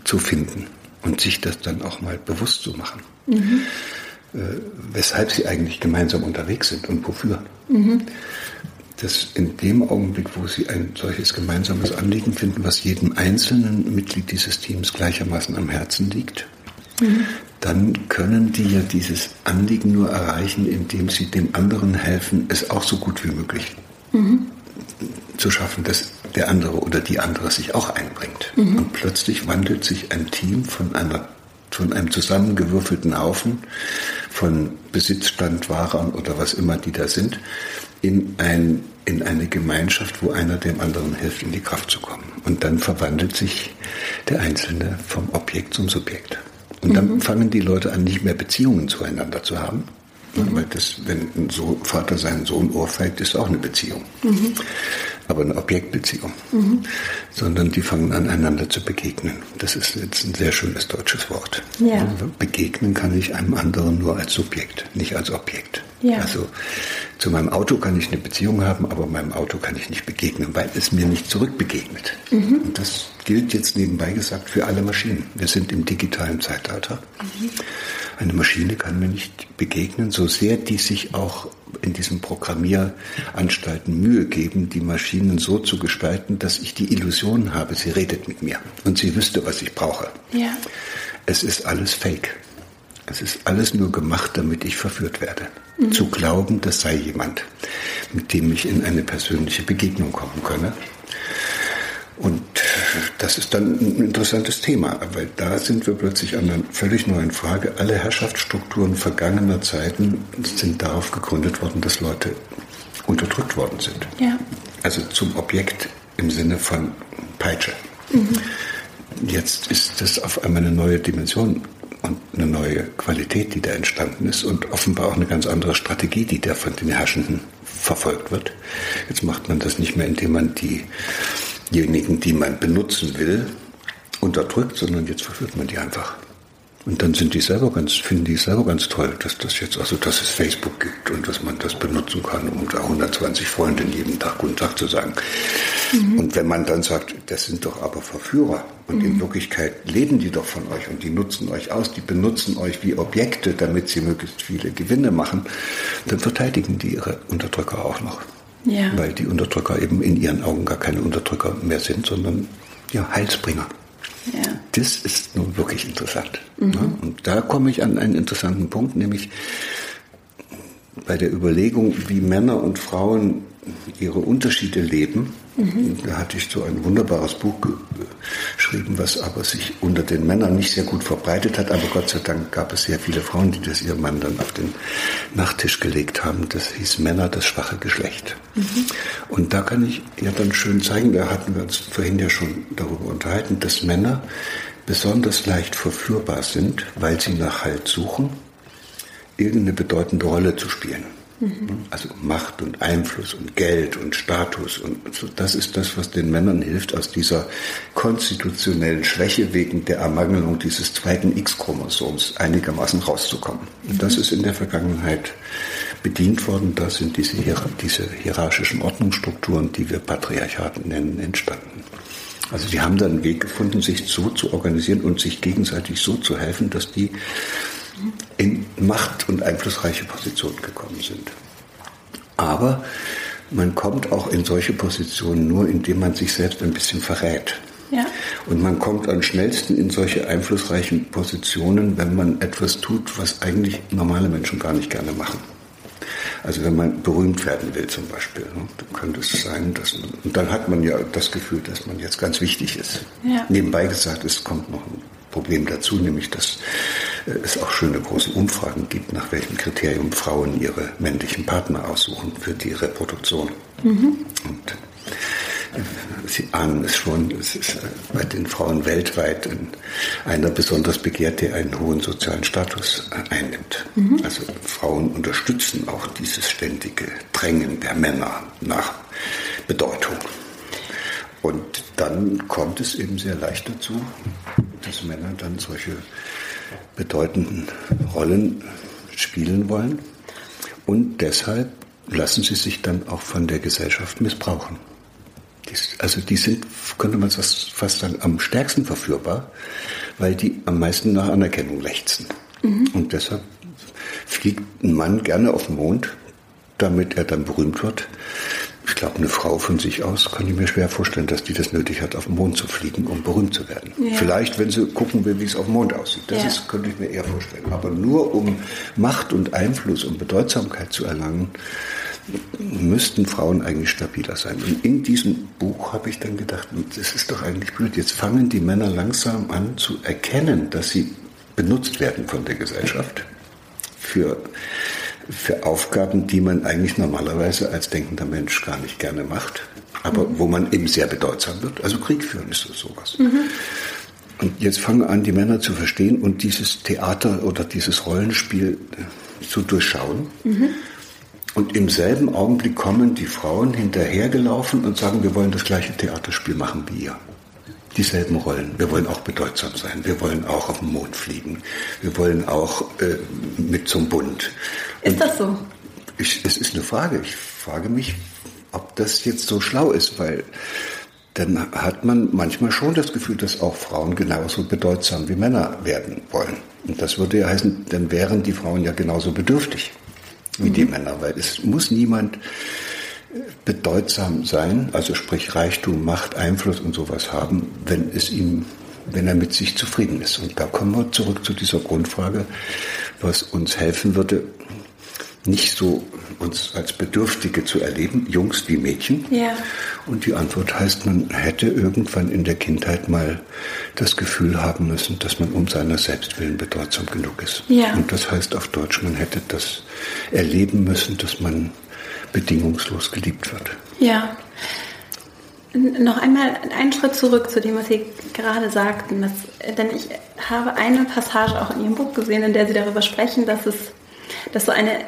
zu finden und sich das dann auch mal bewusst zu machen, mhm. äh, weshalb sie eigentlich gemeinsam unterwegs sind und wofür. Mhm dass in dem Augenblick, wo Sie ein solches gemeinsames Anliegen finden, was jedem einzelnen Mitglied dieses Teams gleichermaßen am Herzen liegt, mhm. dann können die ja dieses Anliegen nur erreichen, indem sie dem anderen helfen, es auch so gut wie möglich mhm. zu schaffen, dass der andere oder die andere sich auch einbringt. Mhm. Und plötzlich wandelt sich ein Team von einer von einem zusammengewürfelten Haufen von Besitzstandwahrern oder was immer die da sind, in, ein, in eine Gemeinschaft, wo einer dem anderen hilft, in die Kraft zu kommen. Und dann verwandelt sich der Einzelne vom Objekt zum Subjekt. Und dann mhm. fangen die Leute an, nicht mehr Beziehungen zueinander zu haben. Mhm. Weil das, wenn ein so Vater seinen Sohn ohrfeigt, ist auch eine Beziehung. Mhm aber eine Objektbeziehung, mhm. sondern die fangen an, einander zu begegnen. Das ist jetzt ein sehr schönes deutsches Wort. Ja. Begegnen kann ich einem anderen nur als Subjekt, nicht als Objekt. Ja. Also zu meinem Auto kann ich eine Beziehung haben, aber meinem Auto kann ich nicht begegnen, weil es mir nicht zurückbegegnet. Mhm. Und das gilt jetzt nebenbei gesagt für alle Maschinen. Wir sind im digitalen Zeitalter. Mhm. Eine Maschine kann mir nicht begegnen, so sehr die sich auch in diesen Programmieranstalten Mühe geben, die Maschinen so zu gestalten, dass ich die Illusion habe, sie redet mit mir und sie wüsste, was ich brauche. Ja. Es ist alles Fake. Es ist alles nur gemacht, damit ich verführt werde. Mhm. Zu glauben, das sei jemand, mit dem ich in eine persönliche Begegnung kommen könne. Und das ist dann ein interessantes Thema, weil da sind wir plötzlich an einer völlig neuen Frage. Alle Herrschaftsstrukturen vergangener Zeiten sind darauf gegründet worden, dass Leute unterdrückt worden sind. Ja. Also zum Objekt im Sinne von Peitsche. Mhm. Jetzt ist das auf einmal eine neue Dimension und eine neue Qualität, die da entstanden ist und offenbar auch eine ganz andere Strategie, die da von den Herrschenden verfolgt wird. Jetzt macht man das nicht mehr, indem man die diejenigen, die man benutzen will, unterdrückt, sondern jetzt verführt man die einfach. Und dann sind die selber ganz, finden die selber ganz toll, dass das jetzt, also dass es Facebook gibt und dass man das benutzen kann, um da 120 Freunden jeden Tag Guten Tag zu sagen. Mhm. Und wenn man dann sagt, das sind doch aber Verführer und mhm. in Wirklichkeit leben die doch von euch und die nutzen euch aus, die benutzen euch wie Objekte, damit sie möglichst viele Gewinne machen, dann verteidigen die ihre Unterdrücker auch noch. Ja. Weil die Unterdrücker eben in ihren Augen gar keine Unterdrücker mehr sind, sondern ja, Heilsbringer. Ja. Das ist nun wirklich interessant. Mhm. Ne? Und da komme ich an einen interessanten Punkt, nämlich bei der Überlegung, wie Männer und Frauen ihre Unterschiede leben. Mhm. Da hatte ich so ein wunderbares Buch geschrieben, was aber sich unter den Männern nicht sehr gut verbreitet hat. Aber Gott sei Dank gab es sehr viele Frauen, die das ihrem Mann dann auf den Nachttisch gelegt haben. Das hieß Männer, das schwache Geschlecht. Mhm. Und da kann ich ja dann schön zeigen, da hatten wir uns vorhin ja schon darüber unterhalten, dass Männer besonders leicht verführbar sind, weil sie nach Halt suchen, irgendeine bedeutende Rolle zu spielen. Mhm. Also Macht und Einfluss und Geld und Status und so. Das ist das, was den Männern hilft, aus dieser konstitutionellen Schwäche wegen der Ermangelung dieses zweiten X-Chromosoms einigermaßen rauszukommen. Und das mhm. ist in der Vergangenheit bedient worden. Da sind diese, diese hierarchischen Ordnungsstrukturen, die wir Patriarchaten nennen, entstanden. Also die haben dann einen Weg gefunden, sich so zu organisieren und sich gegenseitig so zu helfen, dass die in Macht- und einflussreiche Positionen gekommen sind. Aber man kommt auch in solche Positionen nur, indem man sich selbst ein bisschen verrät. Ja. Und man kommt am schnellsten in solche einflussreichen Positionen, wenn man etwas tut, was eigentlich normale Menschen gar nicht gerne machen. Also wenn man berühmt werden will zum Beispiel, ne, dann könnte es sein, dass man, und dann hat man ja das Gefühl, dass man jetzt ganz wichtig ist. Ja. Nebenbei gesagt, es kommt noch ein Problem dazu, nämlich dass äh, es auch schöne große Umfragen gibt, nach welchem Kriterium Frauen ihre männlichen Partner aussuchen für die Reproduktion. Mhm. Und äh, Sie ahnen es schon, es ist äh, bei den Frauen weltweit einer besonders begehrt, der einen hohen sozialen Status einnimmt. Mhm. Also Frauen unterstützen auch dieses ständige Drängen der Männer nach Bedeutung. Und dann kommt es eben sehr leicht dazu, dass Männer dann solche bedeutenden Rollen spielen wollen. Und deshalb lassen sie sich dann auch von der Gesellschaft missbrauchen. also die sind, könnte man fast sagen, am stärksten verführbar, weil die am meisten nach Anerkennung lechzen. Mhm. Und deshalb fliegt ein Mann gerne auf den Mond, damit er dann berühmt wird ich glaube, eine Frau von sich aus kann ich mir schwer vorstellen, dass die das nötig hat, auf den Mond zu fliegen, um berühmt zu werden. Ja. Vielleicht, wenn sie gucken will, wie es auf dem Mond aussieht. Das ja. ist, könnte ich mir eher vorstellen. Aber nur um Macht und Einfluss und Bedeutsamkeit zu erlangen, müssten Frauen eigentlich stabiler sein. Und in diesem Buch habe ich dann gedacht, das ist doch eigentlich blöd. Jetzt fangen die Männer langsam an zu erkennen, dass sie benutzt werden von der Gesellschaft für für Aufgaben, die man eigentlich normalerweise als denkender Mensch gar nicht gerne macht, aber mhm. wo man eben sehr bedeutsam wird. Also Krieg führen ist so sowas. Mhm. Und jetzt fangen an, die Männer zu verstehen und dieses Theater oder dieses Rollenspiel zu durchschauen. Mhm. Und im selben Augenblick kommen die Frauen hinterhergelaufen und sagen, wir wollen das gleiche Theaterspiel machen wie ihr dieselben Rollen. Wir wollen auch bedeutsam sein. Wir wollen auch auf den Mond fliegen. Wir wollen auch äh, mit zum Bund. Ist das so? Ich, es ist eine Frage. Ich frage mich, ob das jetzt so schlau ist, weil dann hat man manchmal schon das Gefühl, dass auch Frauen genauso bedeutsam wie Männer werden wollen. Und das würde ja heißen, dann wären die Frauen ja genauso bedürftig wie mhm. die Männer, weil es muss niemand bedeutsam sein, also sprich Reichtum, Macht, Einfluss und sowas haben, wenn es ihm, wenn er mit sich zufrieden ist. Und da kommen wir zurück zu dieser Grundfrage, was uns helfen würde, nicht so uns als Bedürftige zu erleben, Jungs wie Mädchen. Ja. Und die Antwort heißt, man hätte irgendwann in der Kindheit mal das Gefühl haben müssen, dass man um seiner selbst willen bedeutsam genug ist. Ja. Und das heißt auf Deutsch, man hätte das erleben müssen, dass man bedingungslos geliebt wird. Ja. Noch einmal einen Schritt zurück zu dem, was Sie gerade sagten. Dass, denn ich habe eine Passage auch in Ihrem Buch gesehen, in der Sie darüber sprechen, dass es dass so eine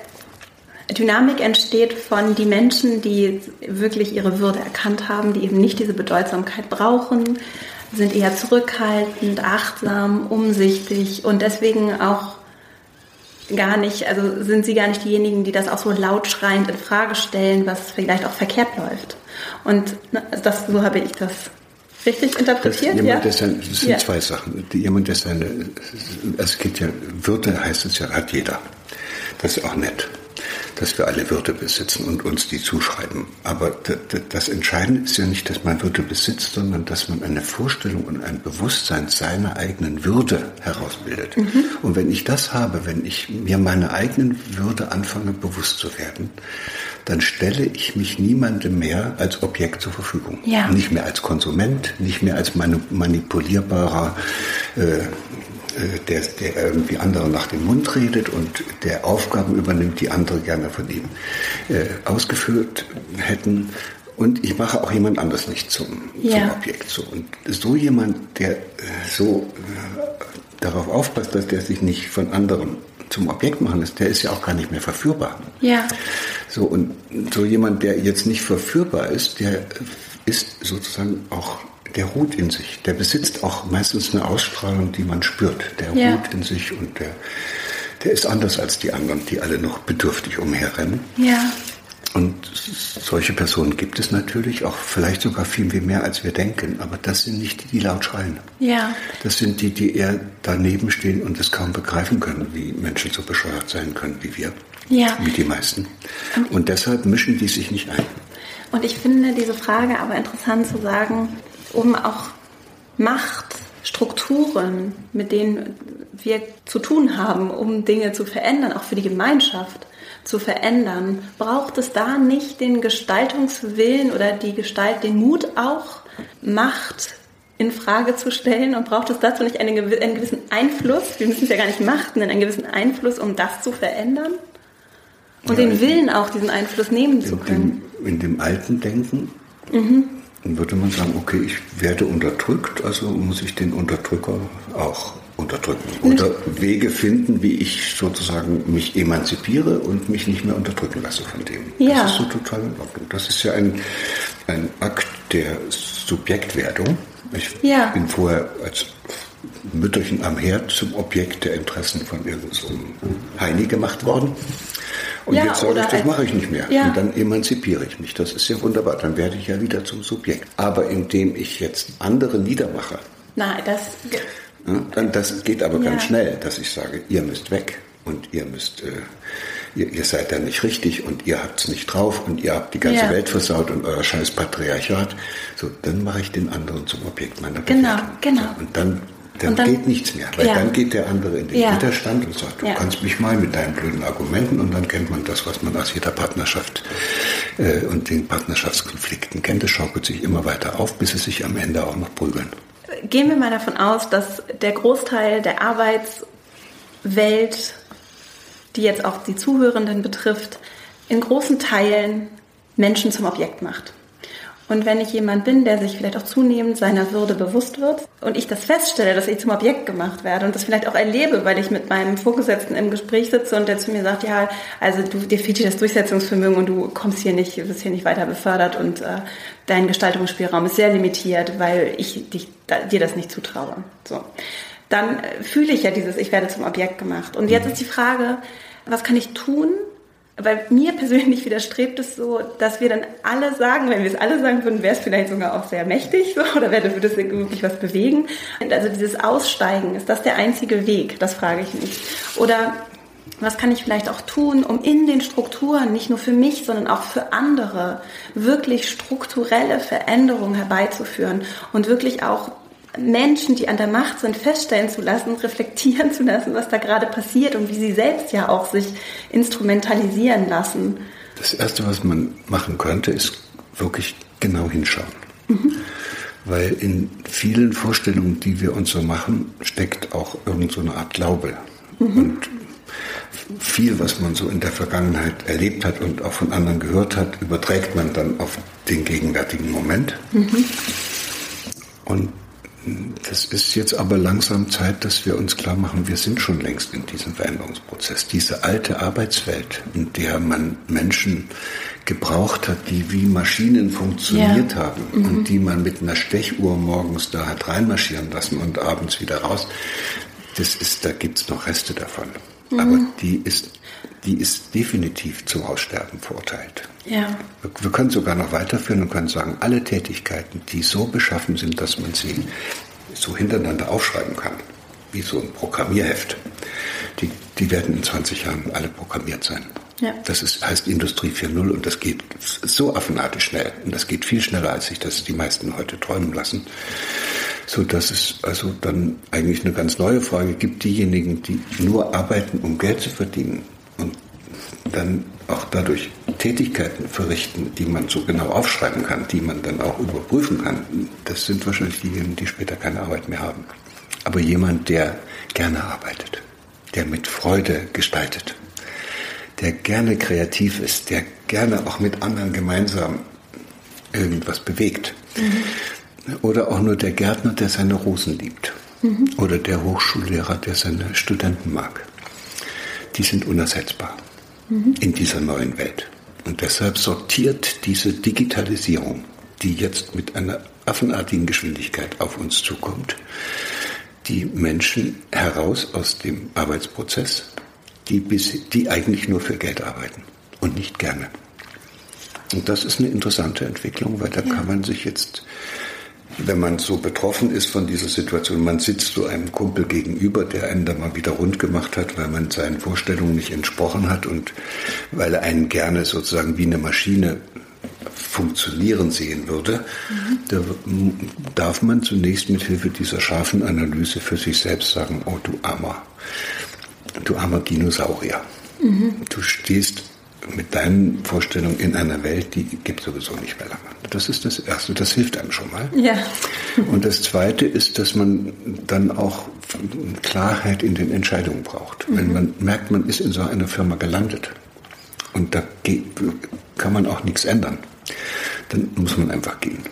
Dynamik entsteht von die Menschen, die wirklich ihre Würde erkannt haben, die eben nicht diese Bedeutsamkeit brauchen, sind eher zurückhaltend, achtsam, umsichtig und deswegen auch gar nicht, also sind sie gar nicht diejenigen, die das auch so laut schreiend in Frage stellen, was vielleicht auch verkehrt läuft. Und das, so habe ich das richtig interpretiert. Das, jemand, ja? Sein, das sind ja. zwei Sachen. Jemand, der seine, es geht ja, Würde heißt es ja, hat jeder. Das ist auch nett dass wir alle Würde besitzen und uns die zuschreiben. Aber das Entscheidende ist ja nicht, dass man Würde besitzt, sondern dass man eine Vorstellung und ein Bewusstsein seiner eigenen Würde herausbildet. Mhm. Und wenn ich das habe, wenn ich mir meiner eigenen Würde anfange bewusst zu werden, dann stelle ich mich niemandem mehr als Objekt zur Verfügung. Ja. Nicht mehr als Konsument, nicht mehr als manipulierbarer äh, der, der irgendwie anderen nach dem Mund redet und der Aufgaben übernimmt, die andere gerne von ihm äh, ausgeführt hätten. Und ich mache auch jemand anders nicht zum, ja. zum Objekt. So. Und so jemand, der äh, so äh, darauf aufpasst, dass der sich nicht von anderen zum Objekt machen lässt, der ist ja auch gar nicht mehr verführbar. Ja. So, und so jemand, der jetzt nicht verführbar ist, der ist sozusagen auch, der ruht in sich. Der besitzt auch meistens eine Ausstrahlung, die man spürt. Der Ja. ruht in sich und der, der ist anders als die anderen, die alle noch bedürftig umherrennen. Ja. Und solche Personen gibt es natürlich auch vielleicht sogar viel, viel mehr, als wir denken. Aber das sind nicht die, die laut schreien. Ja. Das sind die, die eher daneben stehen und es kaum begreifen können, wie Menschen so bescheuert sein können wie wir. Ja. Wie die meisten. Und deshalb mischen die sich nicht ein. Und ich finde diese Frage aber interessant zu sagen, um auch Machtstrukturen, mit denen wir zu tun haben, um Dinge zu verändern, auch für die Gemeinschaft zu verändern, braucht es da nicht den Gestaltungswillen oder die Gestalt, den Mut auch, Macht in Frage zu stellen und braucht es dazu nicht einen, einen gewissen Einfluss? Wir müssen es ja gar nicht machen, sondern einen gewissen Einfluss, um das zu verändern und Ja, den Willen auch, diesen Einfluss nehmen zu können. dem, in dem alten Denken dann würde man sagen, okay, ich werde unterdrückt, also muss ich den Unterdrücker auch unterdrücken. Oder Wege finden, wie ich sozusagen mich emanzipiere und mich nicht mehr unterdrücken lasse von dem. Ja. Das ist so total in Ordnung. Das ist ja ein, ein Akt der Subjektwerdung. Ich Ja. bin vorher als Mütterchen am Herd zum Objekt der Interessen von irgendeinem so Heini gemacht worden. Und Ja, jetzt sage ich, das mache ich nicht mehr. Ja. Und dann emanzipiere ich mich. Das ist ja wunderbar. Dann werde ich ja wieder zum Subjekt. Aber indem ich jetzt andere niedermache, Nein, das. ja, dann, das geht aber Ja. ganz schnell, dass ich sage, ihr müsst weg und ihr müsst, äh, ihr, ihr seid da nicht richtig und ihr habt's nicht drauf und ihr habt die ganze. Welt versaut und euer scheiß Patriarchat. So, dann mache ich den anderen zum Objekt meiner Genau, Bewertung. genau. So, und dann, dann, dann- geht nichts mehr, weil Ja. dann geht der andere in den Ja. Widerstand und sagt, du Ja. kannst mich mal mit deinen blöden Argumenten und dann kennt man das, was man aus jeder Partnerschaft äh, und den Partnerschaftskonflikten kennt. Es schaukelt sich immer weiter auf, bis es sich am Ende auch noch prügeln. Gehen wir mal davon aus, dass der Großteil der Arbeitswelt, die jetzt auch die Zuhörenden betrifft, in großen Teilen Menschen zum Objekt macht. Und wenn ich jemand bin, der sich vielleicht auch zunehmend seiner Würde bewusst wird und ich das feststelle, dass ich zum Objekt gemacht werde und das vielleicht auch erlebe, weil ich mit meinem Vorgesetzten im Gespräch sitze und der zu mir sagt, ja, also du, dir fehlt hier das Durchsetzungsvermögen und du kommst hier nicht, wirst hier nicht weiter befördert und äh, dein Gestaltungsspielraum ist sehr limitiert, weil ich dich, da, dir das nicht zutraue. So. Dann äh, fühle ich ja dieses, ich werde zum Objekt gemacht. Und jetzt ist die Frage, was kann ich tun, weil mir persönlich widerstrebt es so, dass wir dann alle sagen, wenn wir es alle sagen würden, wäre es vielleicht sogar auch sehr mächtig so, oder wäre, würde es wirklich was bewegen. Also dieses Aussteigen, ist das der einzige Weg? Das frage ich mich. Oder was kann ich vielleicht auch tun, um in den Strukturen, nicht nur für mich, sondern auch für andere, wirklich strukturelle Veränderungen herbeizuführen und wirklich auch Menschen, die an der Macht sind, feststellen zu lassen, reflektieren zu lassen, was da gerade passiert und wie sie selbst ja auch sich instrumentalisieren lassen. Das Erste, was man machen könnte, ist wirklich genau hinschauen. Weil in vielen Vorstellungen, die wir uns so machen, steckt auch irgend so eine Art Glaube. Und viel, was man so in der Vergangenheit erlebt hat und auch von anderen gehört hat, überträgt man dann auf den gegenwärtigen Moment. Und das ist jetzt aber langsam Zeit, dass wir uns klar machen, wir sind schon längst in diesem Veränderungsprozess. Diese alte Arbeitswelt, in der man Menschen gebraucht hat, die wie Maschinen funktioniert Ja. haben und die man mit einer Stechuhr morgens da hat reinmarschieren lassen und abends wieder raus, das ist, da gibt's noch Reste davon. Aber die ist, die ist definitiv zum Aussterben verurteilt. Ja. Wir- Wir können sogar noch weiterführen und können sagen, alle Tätigkeiten, die so beschaffen sind, dass man sie so hintereinander aufschreiben kann, wie so ein Programmierheft, die, die werden in 20 Jahren alle programmiert sein. Ja. Das ist, heißt Industrie 4.0 und das geht so affenartig schnell. Und das geht viel schneller, als sich das die meisten heute träumen lassen. So dass es also dann eigentlich eine ganz neue Frage gibt. Diejenigen, die nur arbeiten, um Geld zu verdienen und dann auch dadurch Tätigkeiten verrichten, die man so genau aufschreiben kann, die man dann auch überprüfen kann, das sind wahrscheinlich diejenigen, die später keine Arbeit mehr haben. Aber jemand, der gerne arbeitet, der mit Freude gestaltet, der gerne kreativ ist, der gerne auch mit anderen gemeinsam irgendwas bewegt. Oder auch nur der Gärtner, der seine Rosen liebt. Oder der Hochschullehrer, der seine Studenten mag. Die sind unersetzbar mhm. in dieser neuen Welt. Und deshalb sortiert diese Digitalisierung, die jetzt mit einer affenartigen Geschwindigkeit auf uns zukommt, die Menschen heraus aus dem Arbeitsprozess, die, bis, die eigentlich nur für Geld arbeiten und nicht gerne. Und das ist eine interessante Entwicklung, weil da ja. kann man sich jetzt, wenn man so betroffen ist von dieser Situation, man sitzt so einem Kumpel gegenüber, der einen da mal wieder rund gemacht hat, weil man seinen Vorstellungen nicht entsprochen hat und weil er einen gerne sozusagen wie eine Maschine funktionieren sehen würde, mhm. da darf man zunächst mit Hilfe dieser scharfen Analyse für sich selbst sagen, oh du armer, du armer Dinosaurier. Mhm. Du stehst mit deinen Vorstellungen in einer Welt, die gibt sowieso nicht mehr lange. Das ist das Erste, das hilft einem schon mal. Ja. Und das Zweite ist, dass man dann auch Klarheit in den Entscheidungen braucht. Mhm. Wenn man merkt, man ist in so einer Firma gelandet und da kann man auch nichts ändern, dann muss man einfach gehen.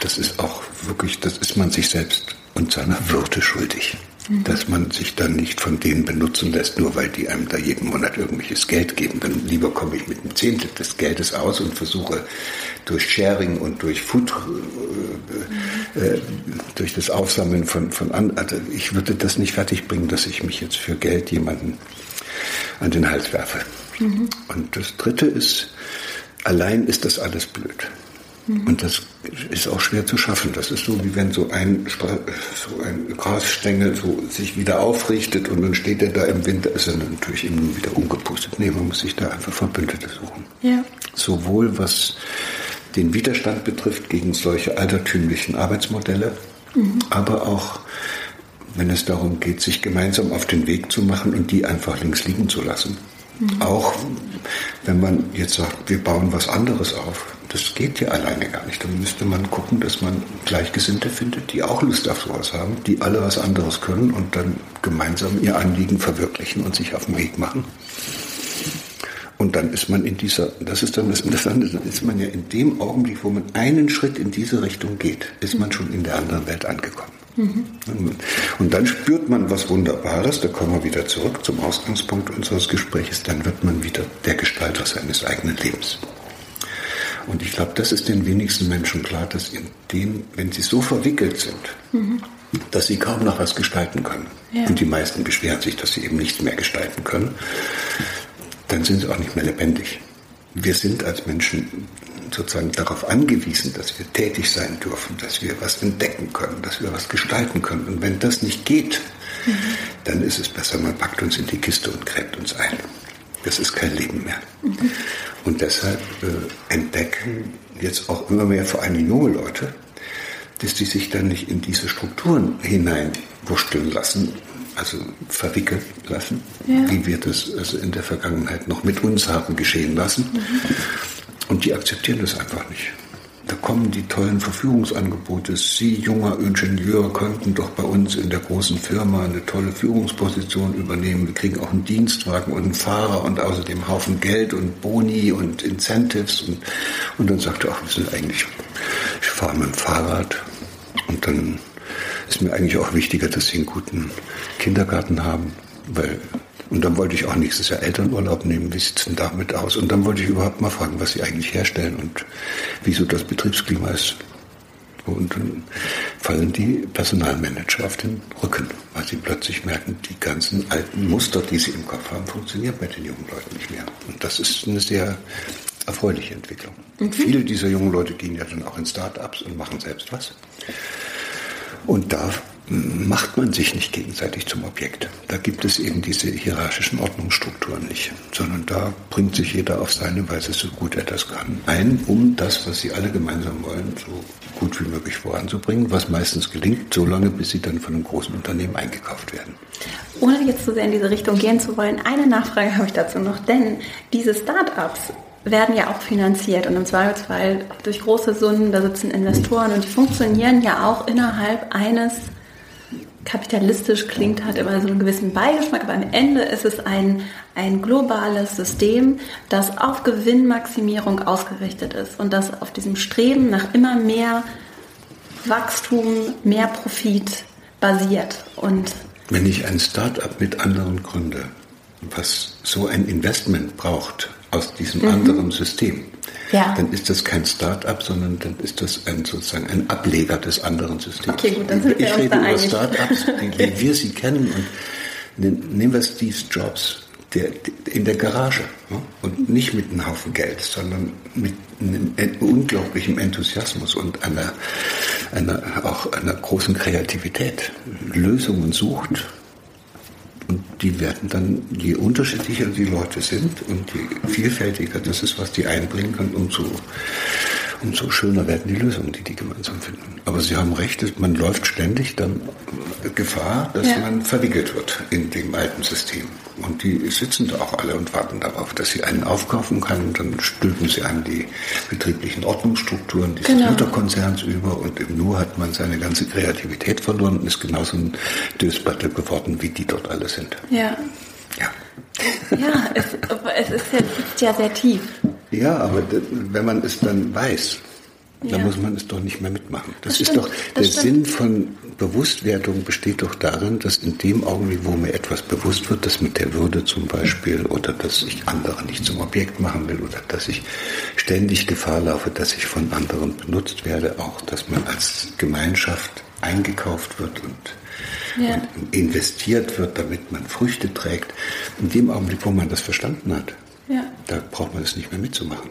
Das ist auch wirklich, das ist man sich selbst und seiner Würde schuldig. Dass man sich dann nicht von denen benutzen lässt, nur weil die einem da jeden Monat irgendwelches Geld geben. Dann lieber komme ich mit einem Zehntel des Geldes aus und versuche durch Sharing und durch Food, äh, äh, durch das Aufsammeln von, von anderen. Also ich würde das nicht fertigbringen, dass ich mich jetzt für Geld jemanden an den Hals werfe. Mhm. Und das Dritte ist, allein ist das alles blöd. Mhm. Und das ist auch schwer zu schaffen. Das ist so, wie wenn so ein, so ein Grasstängel so sich wieder aufrichtet und dann steht er da im Winter, ist er natürlich immer wieder umgepustet. Nee, man muss sich da einfach Verbündete suchen. Ja. Sowohl was den Widerstand betrifft gegen solche altertümlichen Arbeitsmodelle, mhm. aber auch wenn es darum geht, sich gemeinsam auf den Weg zu machen und die einfach links liegen zu lassen. Mhm. Auch wenn man jetzt sagt, wir bauen was anderes auf. Das geht ja alleine gar nicht. Dann müsste man gucken, dass man Gleichgesinnte findet, die auch Lust auf sowas haben, die alle was anderes können und dann gemeinsam ihr Anliegen verwirklichen und sich auf den Weg machen. Und dann ist man in dieser, das ist dann das Interessante, dann ist man ja in dem Augenblick, wo man einen Schritt in diese Richtung geht, ist man schon in der anderen Welt angekommen. Mhm. Und dann spürt man was Wunderbares, da kommen wir wieder zurück zum Ausgangspunkt unseres Gesprächs, dann wird man wieder der Gestalter seines eigenen Lebens. Und ich glaube, das ist den wenigsten Menschen klar, dass in dem, wenn sie so verwickelt sind, mhm. dass sie kaum noch was gestalten können. Ja. Und die meisten beschweren sich, dass sie eben nichts mehr gestalten können, dann sind sie auch nicht mehr lebendig. Wir sind als Menschen sozusagen darauf angewiesen, dass wir tätig sein dürfen, dass wir was entdecken können, dass wir was gestalten können. Und wenn das nicht geht, mhm. dann ist es besser, man packt uns in die Kiste und gräbt uns ein. Das ist kein Leben mehr. Mhm. Und deshalb äh, entdecken jetzt auch immer mehr, vor allem junge Leute, dass die sich dann nicht in diese Strukturen hineinwursteln lassen, also verwickeln lassen, ja. wie wir das also in der Vergangenheit noch mit uns haben geschehen lassen. Mhm. Und die akzeptieren das einfach nicht. Da kommen die tollen Verfügungsangebote. Sie, junger Ingenieur, könnten doch bei uns in der großen Firma eine tolle Führungsposition übernehmen. Wir kriegen auch einen Dienstwagen und einen Fahrer und außerdem Haufen Geld und Boni und Incentives. Und, und dann sagt er, ach, wir sind eigentlich, ich fahre mit dem Fahrrad. Und dann ist mir eigentlich auch wichtiger, dass Sie einen guten Kindergarten haben, weil und dann wollte ich auch nächstes Jahr Elternurlaub nehmen. Wie sieht es denn damit aus? Und dann wollte ich überhaupt mal fragen, was sie eigentlich herstellen und wieso das Betriebsklima ist. Und dann fallen die Personalmanager auf den Rücken, weil sie plötzlich merken, die ganzen alten Muster, die sie im Kopf haben, funktionieren bei den jungen Leuten nicht mehr. Und das ist eine sehr erfreuliche Entwicklung. Mhm. Viele dieser jungen Leute gehen ja dann auch in Start-ups und machen selbst was. Und da macht man sich nicht gegenseitig zum Objekt. Da gibt es eben diese hierarchischen Ordnungsstrukturen nicht, sondern da bringt sich jeder auf seine Weise, so gut er das kann, ein, um das, was sie alle gemeinsam wollen, so gut wie möglich voranzubringen, was meistens gelingt, so lange, bis sie dann von einem großen Unternehmen eingekauft werden. Ohne jetzt zu sehr in diese Richtung gehen zu wollen, eine Nachfrage habe ich dazu noch, denn diese Start-ups werden ja auch finanziert und im Zweifelsfall durch große Summen, da sitzen Investoren und die funktionieren ja auch innerhalb eines kapitalistisch klingt, hat immer so einen gewissen Beigeschmack, aber am Ende ist es ein, ein globales System, das auf Gewinnmaximierung ausgerichtet ist und das auf diesem Streben nach immer mehr Wachstum, mehr Profit basiert. Und Wenn ich ein Start-up mit anderen gründe, was so ein Investment braucht aus diesem mhm. anderen System, ja. dann ist das kein Start-up, sondern dann ist das ein, sozusagen ein Ableger des anderen Systems. Okay, gut, dann sind wir ich rede über. Start-ups, wie wir sie kennen. Und nehmen wir Steve Jobs, der, in der Garage ne? und nicht mit einem Haufen Geld, sondern mit einem unglaublichen Enthusiasmus und einer, einer, auch einer großen Kreativität Lösungen sucht. Und die werden dann, je unterschiedlicher die Leute sind und je vielfältiger das ist, was die einbringen können, umso umso schöner werden die Lösungen, die die gemeinsam finden. Aber Sie haben recht, man läuft ständig dann Gefahr, dass ja. man verwickelt wird in dem alten System. Und die sitzen da auch alle und warten darauf, dass sie einen aufkaufen kann. Und dann stülpen sie an die betrieblichen Ordnungsstrukturen dieses genau. Mutterkonzerns über. Und im Nu hat man seine ganze Kreativität verloren und ist genauso ein Dösbattel geworden, wie die dort alle sind. Ja. Ja. Ja, es, es ist ja, sitzt ja sehr tief. Ja, aber wenn man es dann weiß, dann ja. muss man es doch nicht mehr mitmachen. Das, das ist stimmt, doch der. Sinn von Bewusstwerdung besteht doch darin, dass in dem Augenblick, wo mir etwas bewusst wird, dass mit der Würde zum Beispiel oder dass ich andere nicht zum Objekt machen will oder dass ich ständig Gefahr laufe, dass ich von anderen benutzt werde, auch dass man als Gemeinschaft eingekauft wird und, ja. und investiert wird, damit man Früchte trägt. In dem Augenblick, wo man das verstanden hat, ja. Da braucht man es nicht mehr mitzumachen.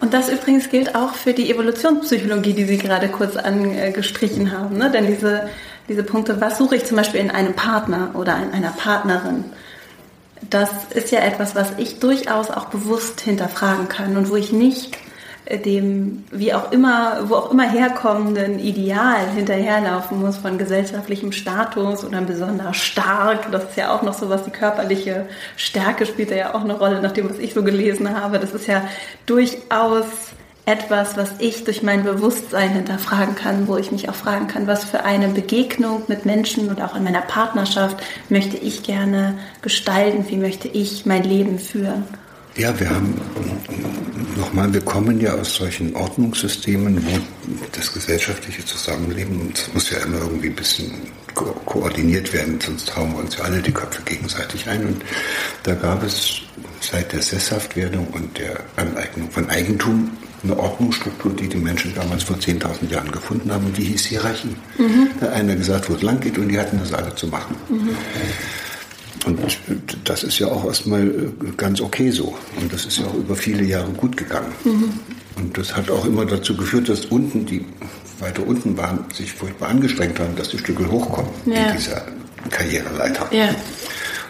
Und das übrigens gilt auch für die Evolutionspsychologie, die Sie gerade kurz angestrichen haben. Ne? Denn diese, diese Punkte, was suche ich zum Beispiel in einem Partner oder in einer Partnerin, das ist ja etwas, was ich durchaus auch bewusst hinterfragen kann und wo ich nicht dem wie auch immer, wo auch immer herkommenden Ideal hinterherlaufen muss von gesellschaftlichem Status oder besonders stark. Das ist ja auch noch so was, die körperliche Stärke spielt ja auch eine Rolle, nach dem, was ich so gelesen habe. Das ist ja durchaus etwas, was ich durch mein Bewusstsein hinterfragen kann, wo ich mich auch fragen kann, was für eine Begegnung mit Menschen und auch in meiner Partnerschaft möchte ich gerne gestalten, wie möchte ich mein Leben führen. Ja, wir haben nochmal, wir kommen ja aus solchen Ordnungssystemen, wo das gesellschaftliche Zusammenleben, das muss ja immer irgendwie ein bisschen ko koordiniert werden, sonst hauen wir uns ja alle die Köpfe gegenseitig ein. Und da gab es seit der Sesshaftwerdung und der Aneignung von Eigentum eine Ordnungsstruktur, die die Menschen damals vor 10.000 Jahren gefunden haben, die hieß Hierarchie. Mhm. Da einer gesagt, wo es lang geht und die hatten das alle zu machen. Mhm. Und das ist ja auch erstmal äh, ganz okay so. Und das ist ja auch über viele Jahre gut gegangen. Mhm. Und das hat auch immer dazu geführt, dass unten, die weiter unten waren, sich furchtbar angestrengt haben, dass die Stücke hochkommen ja. in dieser Karriereleiter. Ja.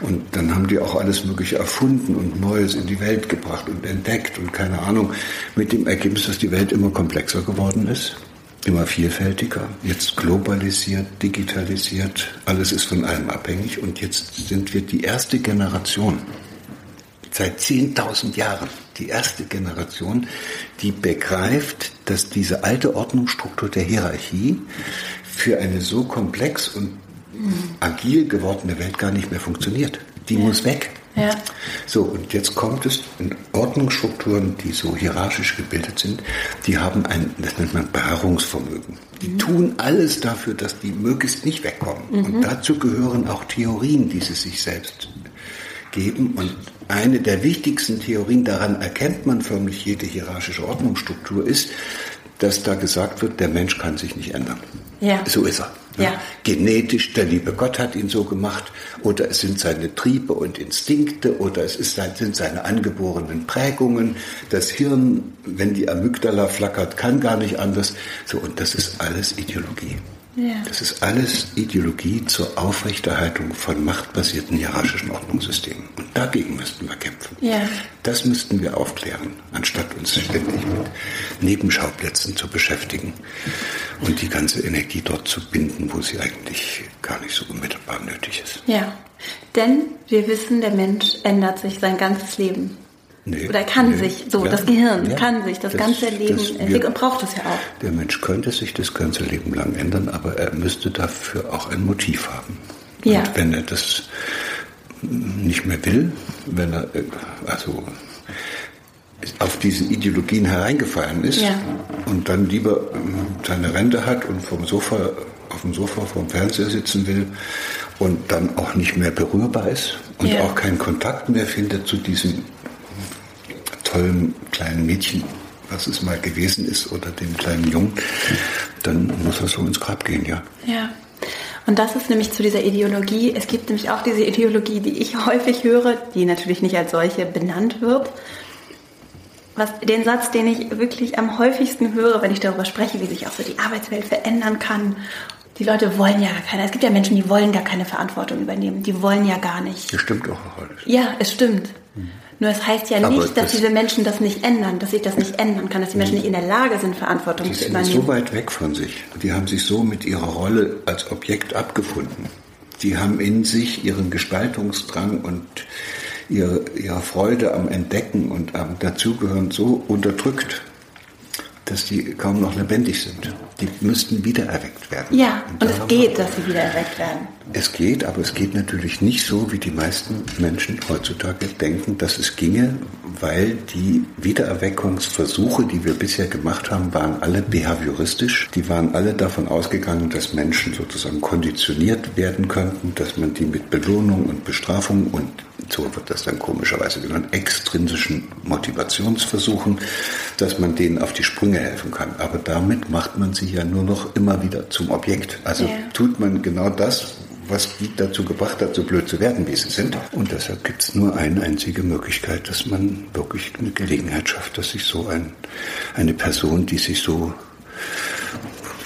Und dann haben die auch alles Mögliche erfunden und Neues in die Welt gebracht und entdeckt und keine Ahnung, mit dem Ergebnis, dass die Welt immer komplexer geworden ist immer vielfältiger, jetzt globalisiert, digitalisiert, alles ist von allem abhängig und jetzt sind wir die erste Generation, seit 10.000 Jahren, die erste Generation, die begreift, dass diese alte Ordnungsstruktur der Hierarchie für eine so komplex und agil gewordene Welt gar nicht mehr funktioniert. Die muss weg. Ja. So, und jetzt kommt es in Ordnungsstrukturen, die so hierarchisch gebildet sind, die haben ein, das nennt man Beharrungsvermögen. Die mhm. tun alles dafür, dass die möglichst nicht wegkommen. Mhm. Und dazu gehören auch Theorien, die sie sich selbst geben. Und eine der wichtigsten Theorien, daran erkennt man förmlich jede hierarchische Ordnungsstruktur, ist, dass da gesagt wird, der Mensch kann sich nicht ändern. Ja. So ist er. Ja. Genetisch, der liebe Gott hat ihn so gemacht, oder es sind seine Triebe und Instinkte, oder es ist, sind seine angeborenen Prägungen. Das Hirn, wenn die Amygdala flackert, kann gar nicht anders. So, und das ist alles Ideologie. Ja. Das ist alles Ideologie zur Aufrechterhaltung von machtbasierten hierarchischen Ordnungssystemen. Und dagegen müssten wir kämpfen. Ja. Das müssten wir aufklären, anstatt uns ständig mit Nebenschauplätzen zu beschäftigen und die ganze Energie dort zu binden, wo sie eigentlich gar nicht so unmittelbar nötig ist. Ja, denn wir wissen, der Mensch ändert sich sein ganzes Leben. Nee, Oder kann nee. sich, so, ja, das Gehirn ja, kann sich das, das ganze Leben entwickeln und braucht es ja auch. Der Mensch könnte sich das ganze Leben lang ändern, aber er müsste dafür auch ein Motiv haben. Ja. Und wenn er das nicht mehr will, wenn er äh, also auf diese Ideologien hereingefallen ist ja. und dann lieber ähm, seine Rente hat und vom Sofa auf dem Sofa vorm Fernseher sitzen will und dann auch nicht mehr berührbar ist und Ja. auch keinen Kontakt mehr findet zu diesem tollen kleinen Mädchen, was es mal gewesen ist, oder dem kleinen Jungen, dann muss er so ins Grab gehen, ja. Ja. Und das ist nämlich zu dieser Ideologie. Es gibt nämlich auch diese Ideologie, die ich häufig höre, die natürlich nicht als solche benannt wird. Was, den Satz, den ich wirklich am häufigsten höre, wenn ich darüber spreche, wie sich auch so die Arbeitswelt verändern kann. Die Leute wollen ja gar keine. Es gibt ja Menschen, die wollen gar keine Verantwortung übernehmen. Die wollen ja gar nicht. Das stimmt auch alles. Ja, es stimmt. Nur es heißt ja nicht, dass das- diese Menschen das nicht ändern, dass sich das nicht ändern kann, dass die Menschen nicht in der Lage sind, Verantwortung Die zu sind übernehmen. so weit weg von sich. Die haben sich so mit ihrer Rolle als Objekt abgefunden. Die haben in sich ihren Gestaltungsdrang und ihre, ihre Freude am Entdecken und am Dazugehören so unterdrückt, dass die kaum noch lebendig sind. Die müssten wiedererweckt werden. ja, und da es geht, dass sie wieder erweckt werden. es geht, aber es geht natürlich nicht so, wie die meisten Menschen heutzutage denken, dass es ginge, weil die Wiedererweckungsversuche, die wir bisher gemacht haben, waren alle behavioristisch. Die waren alle davon ausgegangen, dass Menschen sozusagen konditioniert werden könnten, dass man die mit Belohnung und Bestrafung und so wird das dann komischerweise genannt, extrinsischen Motivationsversuchen, dass man denen auf die Sprünge helfen kann. Aber damit macht man sie ja nur noch immer wieder zum Objekt. Also Ja. tut man genau das, was die dazu gebracht hat, so blöd zu werden, wie sie sind. Und deshalb gibt es nur eine einzige Möglichkeit, dass man wirklich eine Gelegenheit schafft, dass sich so ein, eine Person, die sich so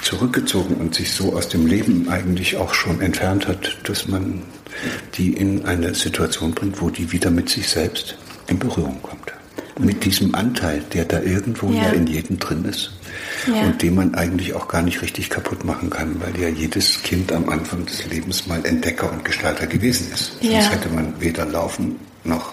zurückgezogen und sich so aus dem Leben eigentlich auch schon entfernt hat, dass man die in eine Situation bringt, wo die wieder mit sich selbst in Berührung kommt. Mit diesem Anteil, der da irgendwo Ja. in jedem drin ist Ja. und den man eigentlich auch gar nicht richtig kaputt machen kann, weil ja jedes Kind am Anfang des Lebens mal Entdecker und Gestalter gewesen ist. Ja. Sonst hätte man weder laufen noch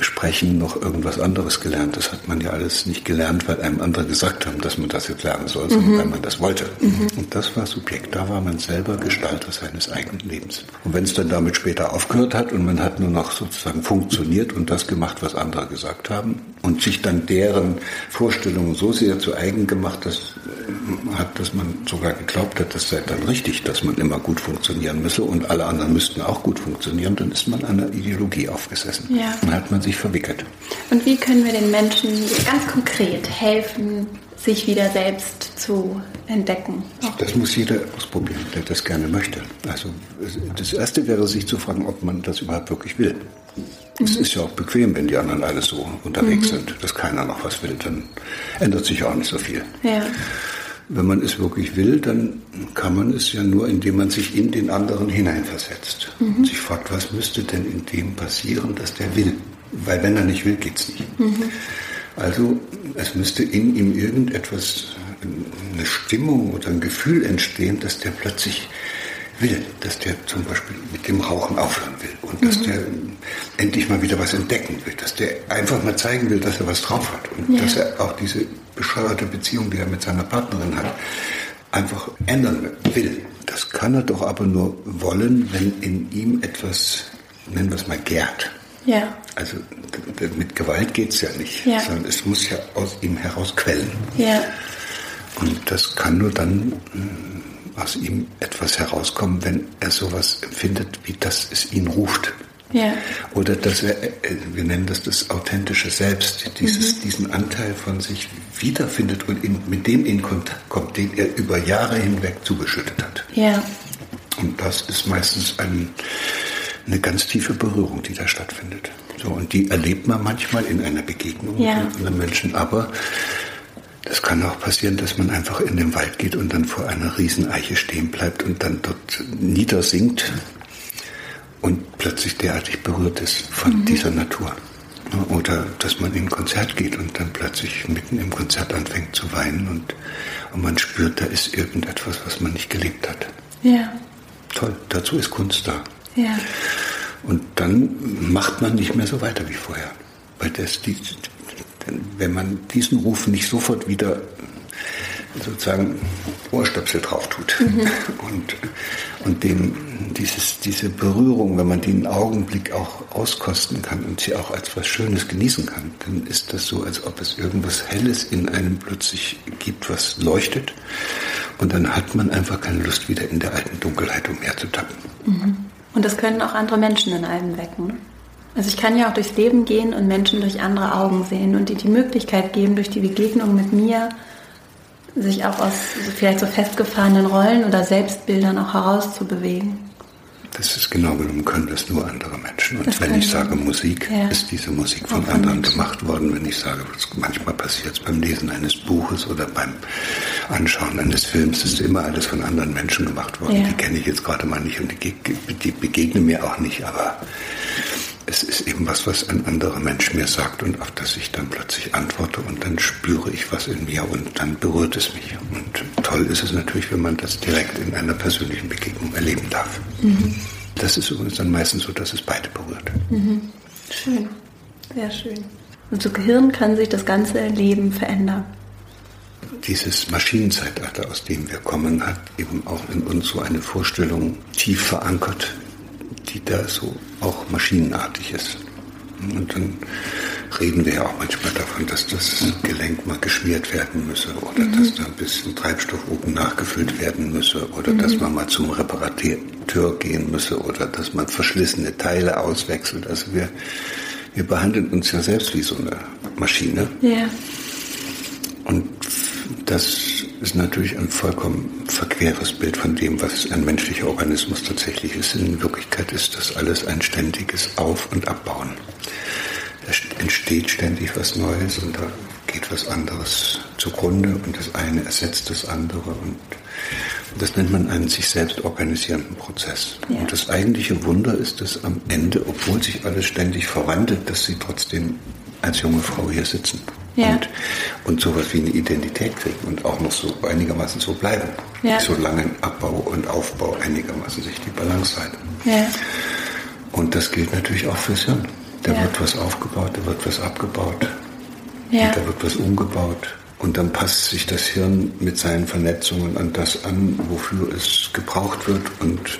sprechen noch irgendwas anderes gelernt. Das hat man ja alles nicht gelernt, weil einem andere gesagt haben, dass man das jetzt lernen soll, Mhm. sondern weil man das wollte. Und das war Subjekt. Da war man selber Gestalter seines eigenen Lebens. Und wenn es dann damit später aufgehört hat und man hat nur noch sozusagen funktioniert und das gemacht, was andere gesagt haben und sich dann deren Vorstellungen so sehr zu eigen gemacht dass, äh, hat, dass man sogar geglaubt hat, das sei dann richtig, dass man immer gut funktionieren müsse und alle anderen müssten auch gut funktionieren, dann ist man einer Ideologie aufgesessen. Ja. Dann hat man sich verwickelt. Und wie können wir den Menschen ganz konkret helfen, sich wieder selbst zu entdecken? Das muss jeder ausprobieren, der das gerne möchte. Also das Erste wäre, sich zu fragen, ob man das überhaupt wirklich will. Es ist ja auch bequem, wenn die anderen alle so unterwegs sind, dass keiner noch was will, dann ändert sich auch nicht so viel. Ja. Wenn man es wirklich will, dann kann man es ja nur, indem man sich in den anderen hineinversetzt und sich fragt, was müsste denn in dem passieren, dass der will? Weil wenn er nicht will, geht's nicht. Also es müsste in ihm irgendetwas, eine Stimmung oder ein Gefühl entstehen, dass der plötzlich will, dass der zum Beispiel mit dem Rauchen aufhören will und dass der endlich mal wieder was entdecken will, dass der einfach mal zeigen will, dass er was drauf hat und Ja. dass er auch diese bescheuerte Beziehung, die er mit seiner Partnerin hat, einfach ändern will. Das kann er doch aber nur wollen, wenn in ihm etwas, nennen wir es mal, gärt. Ja. Also mit Gewalt geht's ja nicht, Ja. sondern es muss ja aus ihm heraus quellen. Ja. Und das kann nur dann mm, aus ihm etwas herauskommen, wenn er sowas empfindet, wie dass es ihn ruft. Ja. Oder dass er, äh, wir nennen das das authentische Selbst, dieses, diesen Anteil von sich wiederfindet und in, mit dem in Kontakt kommt, den er über Jahre hinweg zugeschüttet hat. Ja. Und das ist meistens ein, eine ganz tiefe Berührung, die da stattfindet. So, und die erlebt man manchmal in einer Begegnung Ja. mit anderen Menschen, aber das kann auch passieren, dass man einfach in den Wald geht und dann vor einer Rieseneiche stehen bleibt und dann dort niedersinkt und plötzlich derartig berührt ist von dieser Natur. Oder dass man in ein Konzert geht und dann plötzlich mitten im Konzert anfängt zu weinen und, und man spürt, da ist irgendetwas, was man nicht gelebt hat. Ja. Toll, dazu ist Kunst da. Ja. Und dann macht man nicht mehr so weiter wie vorher. Weil das, die, wenn man diesen Ruf nicht sofort wieder sozusagen Ohrstöpsel drauf tut und, und dem, dieses, diese Berührung, wenn man einen Augenblick auch auskosten kann und sie auch als was Schönes genießen kann, dann ist das so, als ob es irgendwas Helles in einem plötzlich gibt, was leuchtet. Und dann hat man einfach keine Lust, wieder in der alten Dunkelheit umherzutappen. Und das können auch andere Menschen in einem wecken. Also ich kann ja auch durchs Leben gehen und Menschen durch andere Augen sehen und die die Möglichkeit geben, durch die Begegnung mit mir sich auch aus vielleicht so festgefahrenen Rollen oder Selbstbildern auch herauszubewegen. Das ist genau genommen, können das nur andere Menschen. Und das wenn ich sage Musik, ja. ist diese Musik von Auch anderen von gemacht worden. Wenn ich sage, manchmal passiert es beim Lesen eines Buches oder beim Anschauen eines Films, ist immer alles von anderen Menschen gemacht worden. Ja. Die kenne ich jetzt gerade mal nicht und die, die begegnen mir auch nicht, aber es ist eben was, was ein anderer Mensch mir sagt und auf das ich dann plötzlich antworte und dann spüre ich was in mir und dann berührt es mich. Und toll ist es natürlich, wenn man das direkt in einer persönlichen Begegnung erleben darf. Mhm. Das ist übrigens dann meistens so, dass es beide berührt. Mhm. Schön, sehr schön. Und so Gehirn kann sich das ganze Leben verändern. Dieses Maschinenzeitalter, aus dem wir kommen, hat eben auch in uns so eine Vorstellung tief verankert, die da so auch maschinenartig ist. Und dann reden wir ja auch manchmal davon, dass das Gelenk mal geschmiert werden müsse oder mhm. dass da ein bisschen Treibstoff oben nachgefüllt werden müsse oder mhm. dass man mal zum Reparateur gehen müsse oder dass man verschlissene Teile auswechselt. Also wir, wir behandeln uns ja selbst wie so eine Maschine. Ja. Und das ist natürlich ein vollkommen verqueres Bild von dem, was ein menschlicher Organismus tatsächlich ist. In Wirklichkeit ist das alles ein ständiges Auf- und Abbauen. Da entsteht ständig was Neues und da geht was anderes zugrunde und das eine ersetzt das andere und das nennt man einen sich selbst organisierenden Prozess. Ja. Und das eigentliche Wunder ist, dass am Ende, obwohl sich alles ständig verwandelt, dass sie trotzdem als junge Frau hier sitzen ja. und, und sowas wie eine Identität kriegen und auch noch so einigermaßen so bleiben. Ja. Solange Abbau und Aufbau einigermaßen sich die Balance halten. Ja. Und das gilt natürlich auch fürs Hirn. Da ja. wird was aufgebaut, da wird was abgebaut. Ja. Da wird was umgebaut. Und dann passt sich das Hirn mit seinen Vernetzungen an das an, wofür es gebraucht wird. Und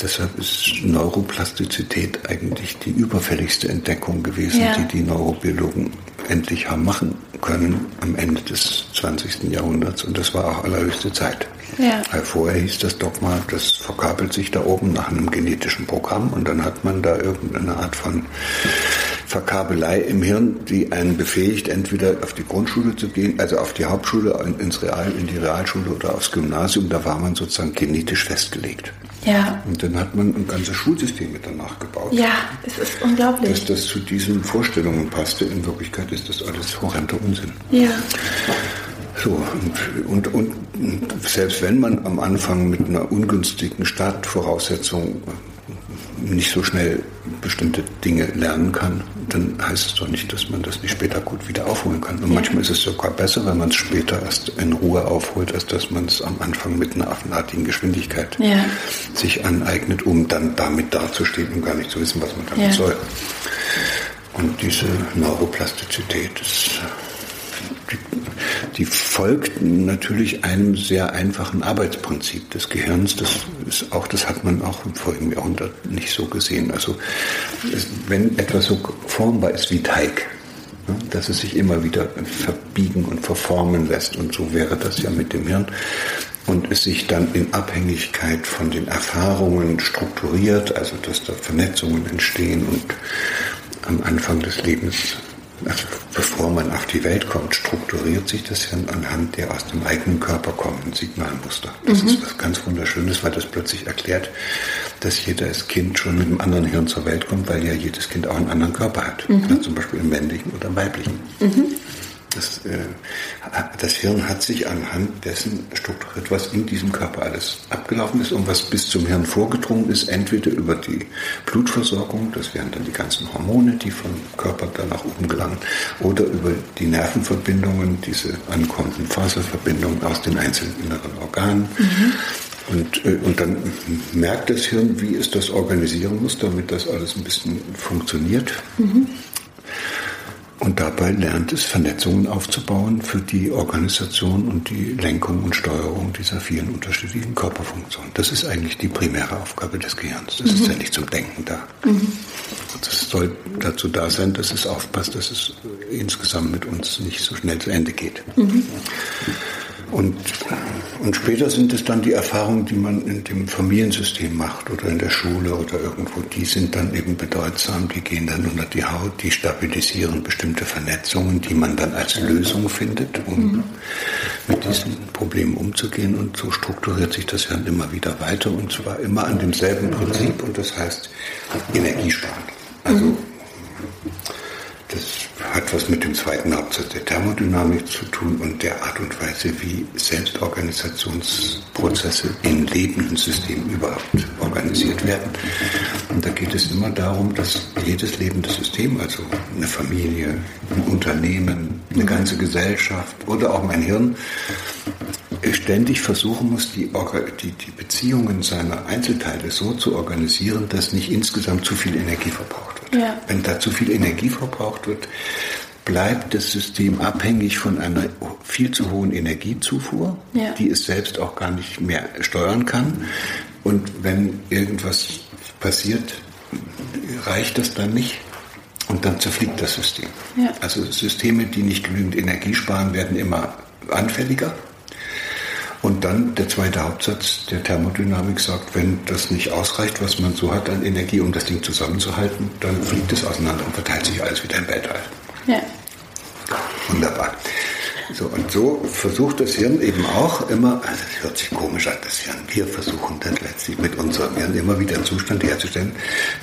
deshalb ist Neuroplastizität eigentlich die überfälligste Entdeckung gewesen, ja. die die Neurobiologen endlich haben machen können am Ende des 20. Jahrhunderts. Und das war auch allerhöchste Zeit. Ja. Weil vorher hieß das Dogma, das verkabelt sich da oben nach einem genetischen Programm und dann hat man da irgendeine Art von Verkabelei im Hirn, die einen befähigt, entweder auf die Grundschule zu gehen, also auf die Hauptschule, ins Real, in die Realschule oder aufs Gymnasium. Da war man sozusagen genetisch festgelegt. Ja. Und dann hat man ein ganzes Schulsystem mit danach gebaut. Ja, es ist unglaublich. Dass das zu diesen Vorstellungen passte. In Wirklichkeit ist das alles horrender Unsinn. Ja. So, und, und, und, selbst wenn man am Anfang mit einer ungünstigen Startvoraussetzung nicht so schnell bestimmte Dinge lernen kann, dann heißt es doch nicht, dass man das nicht später gut wieder aufholen kann. Und ja. manchmal ist es sogar besser, wenn man es später erst in Ruhe aufholt, als dass man es am Anfang mit einer affenartigen Geschwindigkeit ja. sich aneignet, um dann damit dazustehen und gar nicht zu wissen, was man damit ja. soll. Und diese Neuroplastizität ist die, folgt natürlich einem sehr einfachen Arbeitsprinzip des Gehirns. Das ist auch, das hat man auch im vorigen Jahrhundert nicht so gesehen. Also wenn etwas so formbar ist wie Teig, ne, dass es sich immer wieder verbiegen und verformen lässt. Und so wäre das ja mit dem Hirn. Und es sich dann in Abhängigkeit von den Erfahrungen strukturiert, also dass da Vernetzungen entstehen und am Anfang des Lebens also bevor man auf die Welt kommt, strukturiert sich das Hirn anhand der aus dem eigenen Körper kommenden Signalmuster. Das mhm. ist was ganz Wunderschönes, weil das plötzlich erklärt, dass jedes Kind schon mit einem anderen Hirn zur Welt kommt, weil ja jedes Kind auch einen anderen Körper hat. Mhm. Also zum Beispiel im männlichen oder im weiblichen. Mhm. Das, äh, das Hirn hat sich anhand dessen strukturiert, was in diesem Körper alles abgelaufen ist und was bis zum Hirn vorgedrungen ist, entweder über die Blutversorgung, das wären dann die ganzen Hormone, die vom Körper dann nach oben gelangen, oder über die Nervenverbindungen, diese ankommenden Faserverbindungen aus den einzelnen inneren Organen. Mhm. Und, äh, und dann merkt das Hirn, wie es das organisieren muss, damit das alles ein bisschen funktioniert. Mhm. Und dabei lernt es, Vernetzungen aufzubauen für die Organisation und die Lenkung und Steuerung dieser vielen unterschiedlichen Körperfunktionen. Das ist eigentlich die primäre Aufgabe des Gehirns. Das mhm. ist ja nicht zum Denken da. Mhm. Das soll dazu da sein, dass es aufpasst, dass es insgesamt mit uns nicht so schnell zu Ende geht. Mhm. Und, und später sind es dann die Erfahrungen, die man in dem Familiensystem macht oder in der Schule oder irgendwo, die sind dann eben bedeutsam, die gehen dann unter die Haut, die stabilisieren bestimmte Vernetzungen, die man dann als Lösung findet, um mhm. mit diesen Problemen umzugehen. Und so strukturiert sich das Hirn immer wieder weiter und zwar immer an demselben Prinzip und das heißt Energiesparen. Also mhm. Das hat was mit dem zweiten Hauptsatz der Thermodynamik zu tun und der Art und Weise, wie Selbstorganisationsprozesse in lebenden Systemen überhaupt organisiert werden. Und da geht es immer darum, dass jedes lebende System, also eine Familie, ein Unternehmen, eine ganze Gesellschaft oder auch mein Hirn, ständig versuchen muss, die, die, die Beziehungen seiner Einzelteile so zu organisieren, dass nicht insgesamt zu viel Energie verbraucht Ja. Wenn da zu viel Energie verbraucht wird, bleibt das System abhängig von einer viel zu hohen Energiezufuhr, ja. die es selbst auch gar nicht mehr steuern kann. Und wenn irgendwas passiert, reicht das dann nicht. Und dann zerfliegt das System. Ja. Also Systeme, die nicht genügend Energie sparen, werden immer anfälliger. Und dann der zweite Hauptsatz der Thermodynamik sagt, wenn das nicht ausreicht, was man so hat an Energie, um das Ding zusammenzuhalten, dann fliegt es auseinander und verteilt sich alles wieder im Weltall. Ja. Wunderbar. So, und so versucht das Hirn eben auch immer, also es hört sich komisch an, das Hirn, wir versuchen dann letztlich mit unserem Hirn immer wieder einen Zustand herzustellen,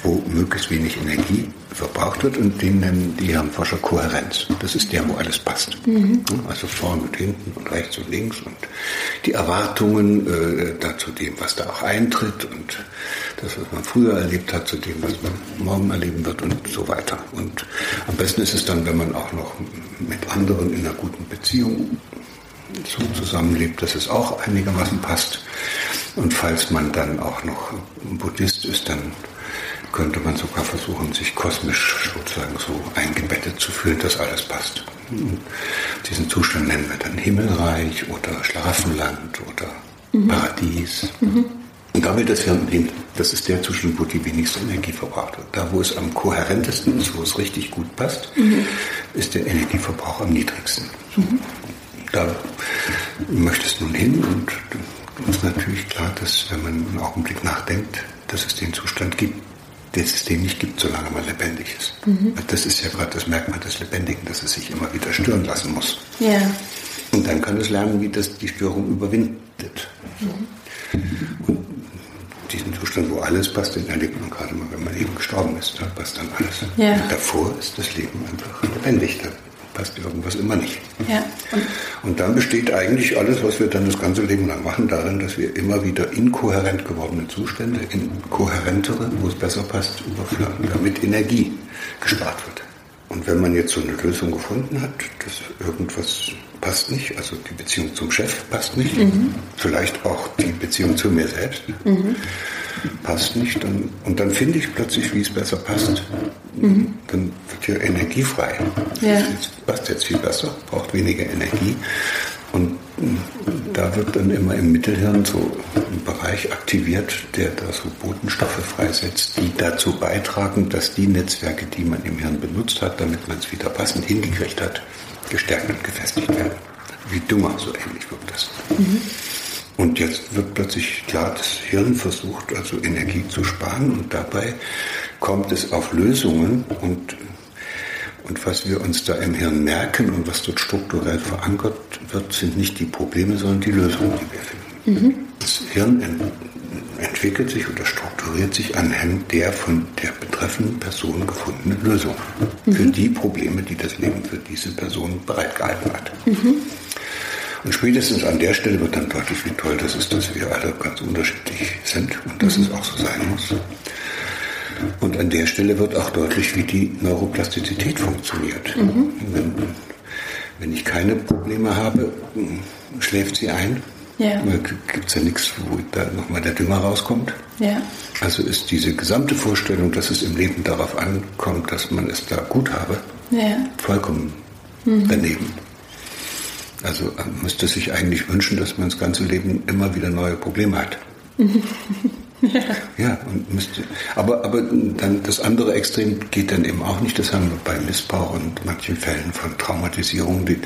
wo möglichst wenig Energie verbraucht wird und den nennen die Hirnforscher Kohärenz. Das ist der, wo alles passt. Mhm. Also vorne und hinten und rechts und links und die Erwartungen äh, dazu dem, was da auch eintritt und das, was man früher erlebt hat, zu dem, was man morgen erleben wird und so weiter. Und am besten ist es dann, wenn man auch noch mit anderen in einer guten Beziehung so zusammenlebt, dass es auch einigermaßen passt. Und falls man dann auch noch Buddhist ist, dann könnte man sogar versuchen, sich kosmisch sozusagen so eingebettet zu fühlen, dass alles passt. Und diesen Zustand nennen wir dann Himmelreich oder Schlafenland oder mhm. Paradies. Mhm. Und damit das Hirn nimmt, das ist der Zustand, wo die wenigste Energie verbraucht wird. Da, wo es am kohärentesten ist, wo es richtig gut passt, mhm. ist der Energieverbrauch am niedrigsten. Mhm. Da möchtest du nun hin und es ist natürlich klar, dass wenn man einen Augenblick nachdenkt, dass es den Zustand gibt, der es den nicht gibt, solange man lebendig ist. Mhm. Das ist ja gerade das Merkmal des Lebendigen, dass es sich immer wieder stören lassen muss. Ja. Und dann kann es lernen, wie das die Störung überwindet. Mhm. Und diesen Zustand, wo alles passt, den erlebt man gerade mal, wenn man eben gestorben ist. Da passt dann alles. Ja. Und davor ist das Leben einfach lebendig. Da passt irgendwas immer nicht. Ja. Und, und dann besteht eigentlich alles, was wir dann das ganze Leben lang machen, darin, dass wir immer wieder inkohärent gewordene Zustände in kohärentere, wo es besser passt, überführen, damit Energie gespart wird. Und wenn man jetzt so eine Lösung gefunden hat, dass irgendwas passt nicht, also die Beziehung zum Chef passt nicht, mhm. vielleicht auch die Beziehung zu mir selbst mhm. passt nicht, dann, und dann finde ich plötzlich, wie es besser passt. Mhm. Dann wird ja Energie frei. Ja. Es passt jetzt viel besser, braucht weniger Energie. Und da wird dann immer im Mittelhirn so ein Bereich aktiviert, der da so Botenstoffe freisetzt, die dazu beitragen, dass die Netzwerke, die man im Hirn benutzt hat, damit man es wieder passend hingekriegt hat, gestärkt und gefestigt werden. Wie Dummer, so ähnlich wirkt das. Mhm. Und jetzt wird plötzlich klar, das Hirn versucht also Energie zu sparen und dabei kommt es auf Lösungen und und was wir uns da im Hirn merken und was dort strukturell verankert wird, sind nicht die Probleme, sondern die Lösungen, die wir finden. Mhm. Das Hirn ent entwickelt sich oder strukturiert sich anhand der von der betreffenden Person gefundenen Lösung mhm. für die Probleme, die das Leben für diese Person bereitgehalten hat. Mhm. Und spätestens an der Stelle wird dann deutlich, wie toll das ist, dass wir alle ganz unterschiedlich sind und dass mhm. es auch so sein muss. Und an der Stelle wird auch deutlich, wie die Neuroplastizität funktioniert. Mhm. Wenn, wenn ich keine Probleme habe, schläft sie ein. Ja. Gibt es ja nichts, wo da nochmal der Dünger rauskommt. Ja. Also ist diese gesamte Vorstellung, dass es im Leben darauf ankommt, dass man es da gut habe, ja. vollkommen mhm. daneben. Also man müsste sich eigentlich wünschen, dass man das ganze Leben immer wieder neue Probleme hat. Ja. ja, und müsste, aber, aber dann das andere Extrem geht dann eben auch nicht. Das haben wir bei Missbrauch und manchen Fällen von Traumatisierung. Die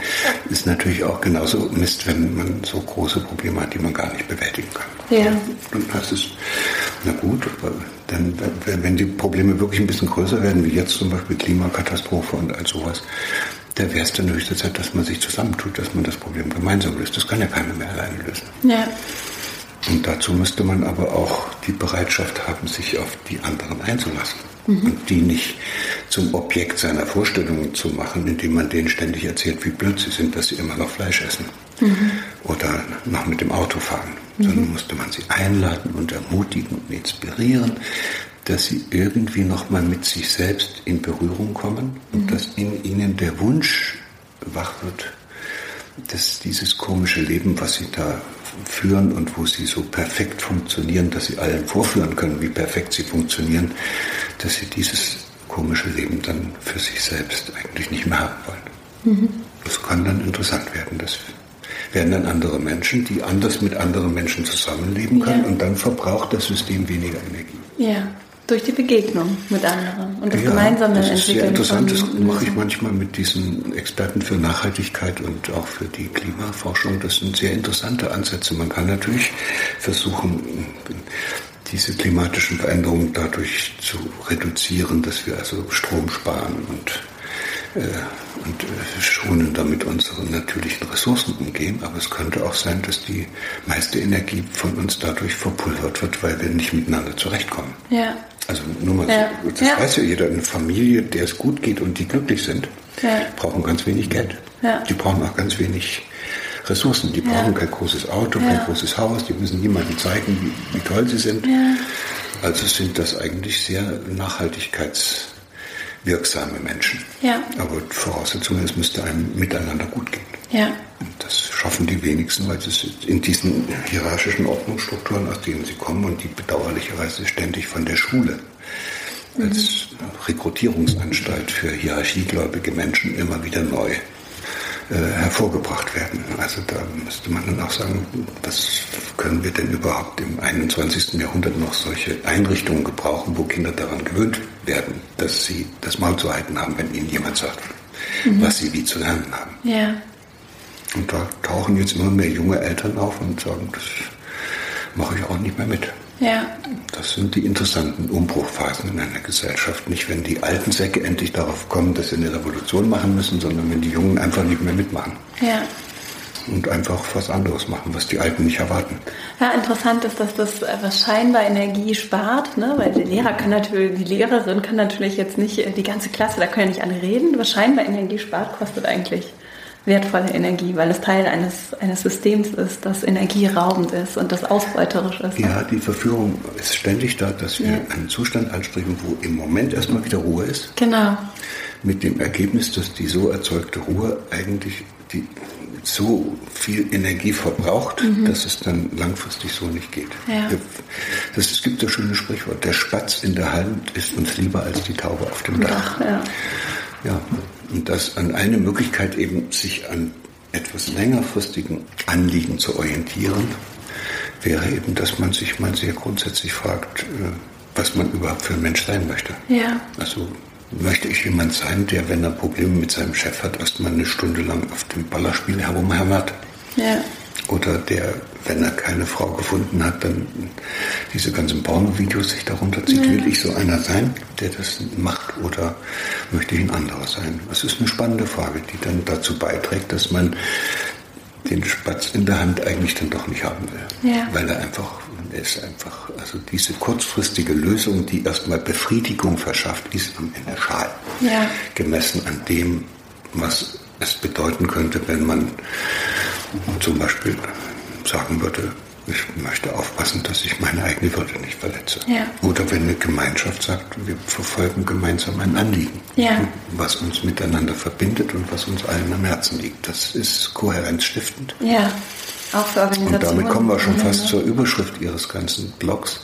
ist natürlich auch genauso Mist, wenn man so große Probleme hat, die man gar nicht bewältigen kann. Ja. Und das ist, na gut, dann, wenn die Probleme wirklich ein bisschen größer werden, wie jetzt zum Beispiel Klimakatastrophe und all sowas, da wäre es dann höchste Zeit, dass man sich zusammentut, dass man das Problem gemeinsam löst. Das kann ja keiner mehr alleine lösen. Ja. Und dazu müsste man aber auch die Bereitschaft haben, sich auf die anderen einzulassen. Mhm. Und die nicht zum Objekt seiner Vorstellungen zu machen, indem man denen ständig erzählt, wie blöd sie sind, dass sie immer noch Fleisch essen. Mhm. Oder noch mit dem Auto fahren. Mhm. Sondern musste man sie einladen und ermutigen und inspirieren, dass sie irgendwie nochmal mit sich selbst in Berührung kommen und mhm. dass in ihnen der Wunsch wach wird, dass dieses komische Leben, was sie da führen und wo sie so perfekt funktionieren, dass sie allen vorführen können, wie perfekt sie funktionieren, dass sie dieses komische Leben dann für sich selbst eigentlich nicht mehr haben wollen. Mhm. Das kann dann interessant werden. Das werden dann andere Menschen, die anders mit anderen Menschen zusammenleben können ja. und dann verbraucht das System weniger Energie. Ja. Durch die Begegnung mit anderen und das ja, gemeinsame das ist Entwickeln. Sehr interessant, das mache ich manchmal mit diesen Experten für Nachhaltigkeit und auch für die Klimaforschung. Das sind sehr interessante Ansätze. Man kann natürlich versuchen, diese klimatischen Veränderungen dadurch zu reduzieren, dass wir also Strom sparen und äh, und äh, schonender mit unseren natürlichen Ressourcen umgehen. Aber es könnte auch sein, dass die meiste Energie von uns dadurch verpulvert wird, weil wir nicht miteinander zurechtkommen. Ja. Also nur mal, ja. das ja. weiß ja jeder, eine Familie, der es gut geht und die glücklich sind, ja. brauchen ganz wenig Geld. Die brauchen auch ganz wenig Ressourcen. Die brauchen kein großes Auto, kein großes Haus, die müssen niemandem zeigen, wie, wie toll sie sind. Also sind das eigentlich sehr Nachhaltigkeits- wirksame Menschen. Aber Voraussetzung ist, es müsste einem miteinander gut gehen. Das schaffen die wenigsten, weil es in diesen hierarchischen Ordnungsstrukturen, aus denen sie kommen und die bedauerlicherweise ständig von der Schule als. Rekrutierungsanstalt für hierarchiegläubige Menschen immer wieder neu äh, hervorgebracht werden. Also da müsste man dann auch sagen, was können wir denn überhaupt im 21. Jahrhundert noch solche Einrichtungen gebrauchen, wo Kinder daran gewöhnt werden, dass sie das Maul zu halten haben, wenn ihnen jemand sagt, mhm. was sie wie zu lernen haben. Ja. Und da tauchen jetzt immer mehr junge Eltern auf und sagen, das mache ich auch nicht mehr mit. Ja. Das sind die interessanten Umbruchphasen in einer Gesellschaft. Nicht, wenn die alten Säcke endlich darauf kommen, dass sie eine Revolution machen müssen, sondern wenn die Jungen einfach nicht mehr mitmachen. Ja. Und einfach was anderes machen, was die Alten nicht erwarten. Ja, interessant ist, dass das was scheinbar Energie spart, ne? weil der Lehrer kann natürlich, die Lehrerin kann natürlich jetzt nicht äh, die ganze Klasse, da können ja nicht alle reden, was scheinbar Energie spart, kostet eigentlich wertvolle Energie, weil es Teil eines, eines Systems ist, das energieraubend ist und das ausbeuterisch ist. Ja, die Verführung ist ständig da, dass wir ja. einen Zustand anstreben, wo im Moment erstmal wieder Ruhe ist. Genau. Mit dem Ergebnis, dass die so erzeugte Ruhe eigentlich die so viel Energie verbraucht, mhm. dass es dann langfristig so nicht geht. Ja. Das, es gibt das schöne Sprichwort, der Spatz in der Hand ist uns lieber als die Taube auf dem Dach. Dach ja. ja. Und das an eine Möglichkeit eben, sich an etwas längerfristigen Anliegen zu orientieren, wäre eben, dass man sich mal sehr grundsätzlich fragt, äh, was man überhaupt für ein Mensch sein möchte. Ja. Also möchte ich jemand sein, der, wenn er Probleme mit seinem Chef hat, erstmal eine Stunde lang auf dem Ballerspiel herumhämmert. Ja. Oder der, wenn er keine Frau gefunden hat, dann diese ganzen Porno-Videos sich darunter zieht. Ja. Will ich so einer sein, der das macht oder möchte ich ein anderer sein? Das ist eine spannende Frage, die dann dazu beiträgt, dass man den Spatz in der Hand eigentlich dann doch nicht haben will. Ja. Weil er einfach, er ist einfach, also diese kurzfristige Lösung, die erstmal Befriedigung verschafft, ist am Ende schal. Ja. Gemessen an dem, was es bedeuten könnte, wenn man zum Beispiel sagen würde, ich möchte aufpassen, dass ich meine eigene Würde nicht verletze. Ja. Oder wenn eine Gemeinschaft sagt, wir verfolgen gemeinsam ein Anliegen, ja. was uns miteinander verbindet und was uns allen am Herzen liegt. Das ist kohärenzstiftend. Ja, auch für Organisationen. Und damit kommen wir schon fast zur Überschrift Ihres ganzen Blogs.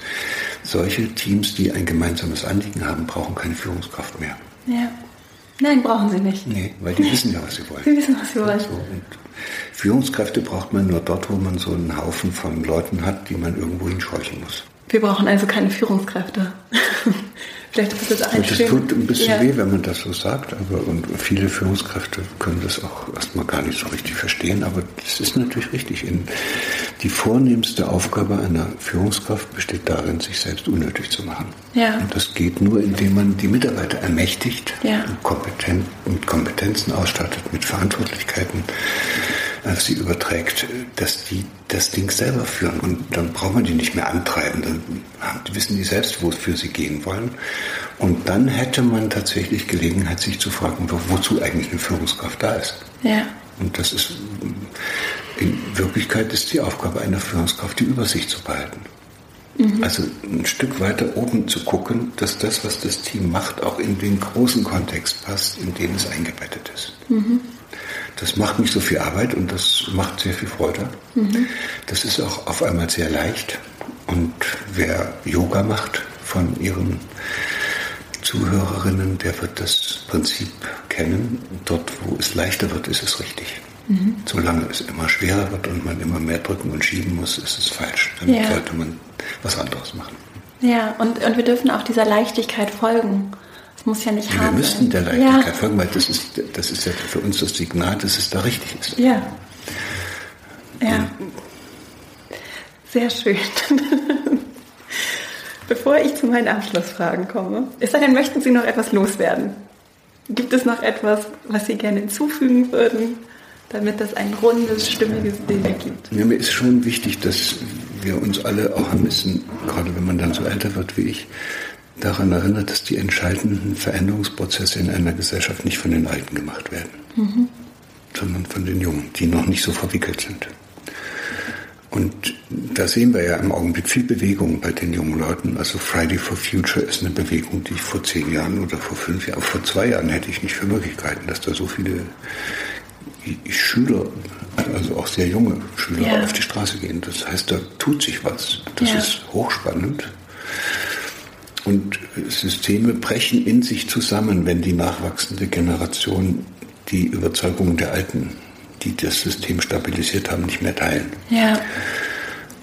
Solche Teams, die ein gemeinsames Anliegen haben, brauchen keine Führungskraft mehr. Ja. Nein, brauchen sie nicht. Nee, weil die wissen ja, was sie wollen. Sie wissen, was sie wollen. So, Führungskräfte braucht man nur dort, wo man so einen Haufen von Leuten hat, die man irgendwo hinscheuchen muss. Wir brauchen also keine Führungskräfte. Vielleicht ist das ein Das tut ein bisschen ja. weh, wenn man das so sagt, aber und viele Führungskräfte können das auch erstmal gar nicht so richtig verstehen, aber das ist natürlich richtig. Die vornehmste Aufgabe einer Führungskraft besteht darin, sich selbst unnötig zu machen. Ja. Und das geht nur, indem man die Mitarbeiter ermächtigt, ja. kompetent, mit Kompetenzen ausstattet, mit Verantwortlichkeiten sie überträgt, dass die das Ding selber führen. Und dann braucht man die nicht mehr antreiben. Dann wissen die selbst, wofür sie gehen wollen. Und dann hätte man tatsächlich Gelegenheit, sich zu fragen, wozu eigentlich eine Führungskraft da ist. Ja. Und das ist, in Wirklichkeit ist die Aufgabe einer Führungskraft, die Übersicht zu behalten. Mhm. Also ein Stück weiter oben zu gucken, dass das, was das Team macht, auch in den großen Kontext passt, in den es eingebettet ist. Mhm. Das macht nicht so viel Arbeit und das macht sehr viel Freude. Mhm. Das ist auch auf einmal sehr leicht. Und wer Yoga macht von ihren Zuhörerinnen, der wird das Prinzip kennen. Dort, wo es leichter wird, ist es richtig. Mhm. Solange es immer schwerer wird und man immer mehr drücken und schieben muss, ist es falsch. Dann ja. sollte man was anderes machen. Ja, und, und wir dürfen auch dieser Leichtigkeit folgen. Es muss ja nicht ja, Wir müssten der Leichtigkeit ja. folgen, weil das ist, das ist ja für uns das Signal, dass es da richtig ist. Ja. Ja. Sehr schön. Bevor ich zu meinen Abschlussfragen komme, ist denn, möchten Sie noch etwas loswerden? Gibt es noch etwas, was Sie gerne hinzufügen würden, damit das ein rundes, stimmiges Bild ergibt? Ja, mir ist schon wichtig, dass wir uns alle auch ein bisschen, gerade wenn man dann so älter wird wie ich, daran erinnert, dass die entscheidenden Veränderungsprozesse in einer Gesellschaft nicht von den Alten gemacht werden, mhm. sondern von den Jungen, die noch nicht so verwickelt sind. Und da sehen wir ja im Augenblick viel Bewegung bei den jungen Leuten. Also Friday for Future ist eine Bewegung, die ich vor zehn Jahren oder vor fünf Jahren, vor zwei Jahren hätte ich nicht für Möglichkeiten, dass da so viele Schüler, also auch sehr junge Schüler ja. auf die Straße gehen. Das heißt, da tut sich was. Das ja. ist hochspannend. Und Systeme brechen in sich zusammen, wenn die nachwachsende Generation die Überzeugungen der Alten, die das System stabilisiert haben, nicht mehr teilen. Ja.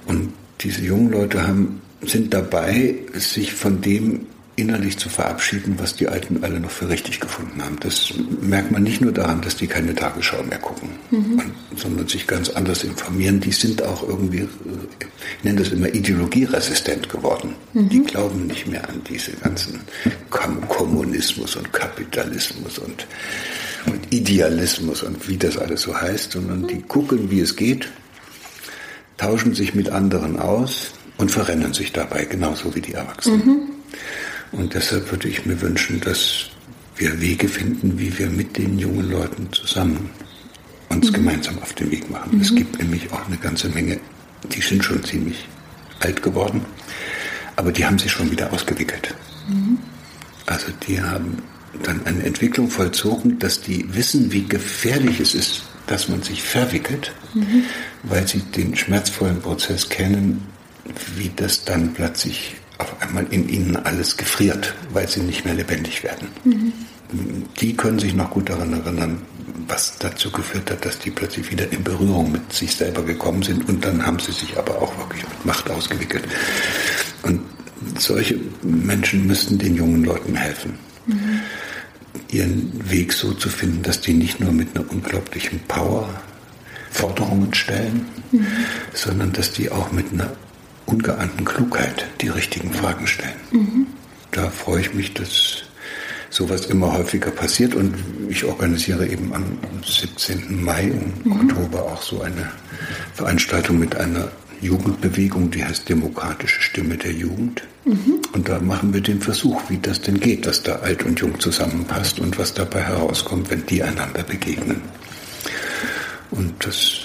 Und diese jungen Leute haben, sind dabei, sich von dem innerlich zu verabschieden, was die Alten alle noch für richtig gefunden haben. Das merkt man nicht nur daran, dass die keine Tagesschau mehr gucken, mhm. sondern sich ganz anders informieren. Die sind auch irgendwie, ich nenne das immer ideologieresistent geworden. Mhm. Die glauben nicht mehr an diese ganzen Kommunismus und Kapitalismus und, und Idealismus und wie das alles so heißt, sondern die gucken, wie es geht, tauschen sich mit anderen aus und verrennen sich dabei, genauso wie die Erwachsenen. Mhm. Und deshalb würde ich mir wünschen, dass wir Wege finden, wie wir mit den jungen Leuten zusammen uns mhm. gemeinsam auf den Weg machen. Mhm. Es gibt nämlich auch eine ganze Menge, die sind schon ziemlich alt geworden, aber die haben sich schon wieder ausgewickelt. Mhm. Also die haben dann eine Entwicklung vollzogen, dass die wissen, wie gefährlich es ist, dass man sich verwickelt, mhm. weil sie den schmerzvollen Prozess kennen, wie das dann plötzlich auf einmal in ihnen alles gefriert, weil sie nicht mehr lebendig werden. Mhm. Die können sich noch gut daran erinnern, was dazu geführt hat, dass die plötzlich wieder in Berührung mit sich selber gekommen sind und dann haben sie sich aber auch wirklich mit Macht ausgewickelt. Und solche Menschen müssten den jungen Leuten helfen, mhm. ihren Weg so zu finden, dass die nicht nur mit einer unglaublichen Power Forderungen stellen, mhm. sondern dass die auch mit einer ungeahnten Klugheit die richtigen Fragen stellen. Mhm. Da freue ich mich, dass sowas immer häufiger passiert und ich organisiere eben am 17. Mai und mhm. Oktober auch so eine Veranstaltung mit einer Jugendbewegung, die heißt Demokratische Stimme der Jugend. Mhm. Und da machen wir den Versuch, wie das denn geht, dass da alt und jung zusammenpasst und was dabei herauskommt, wenn die einander begegnen. Und das,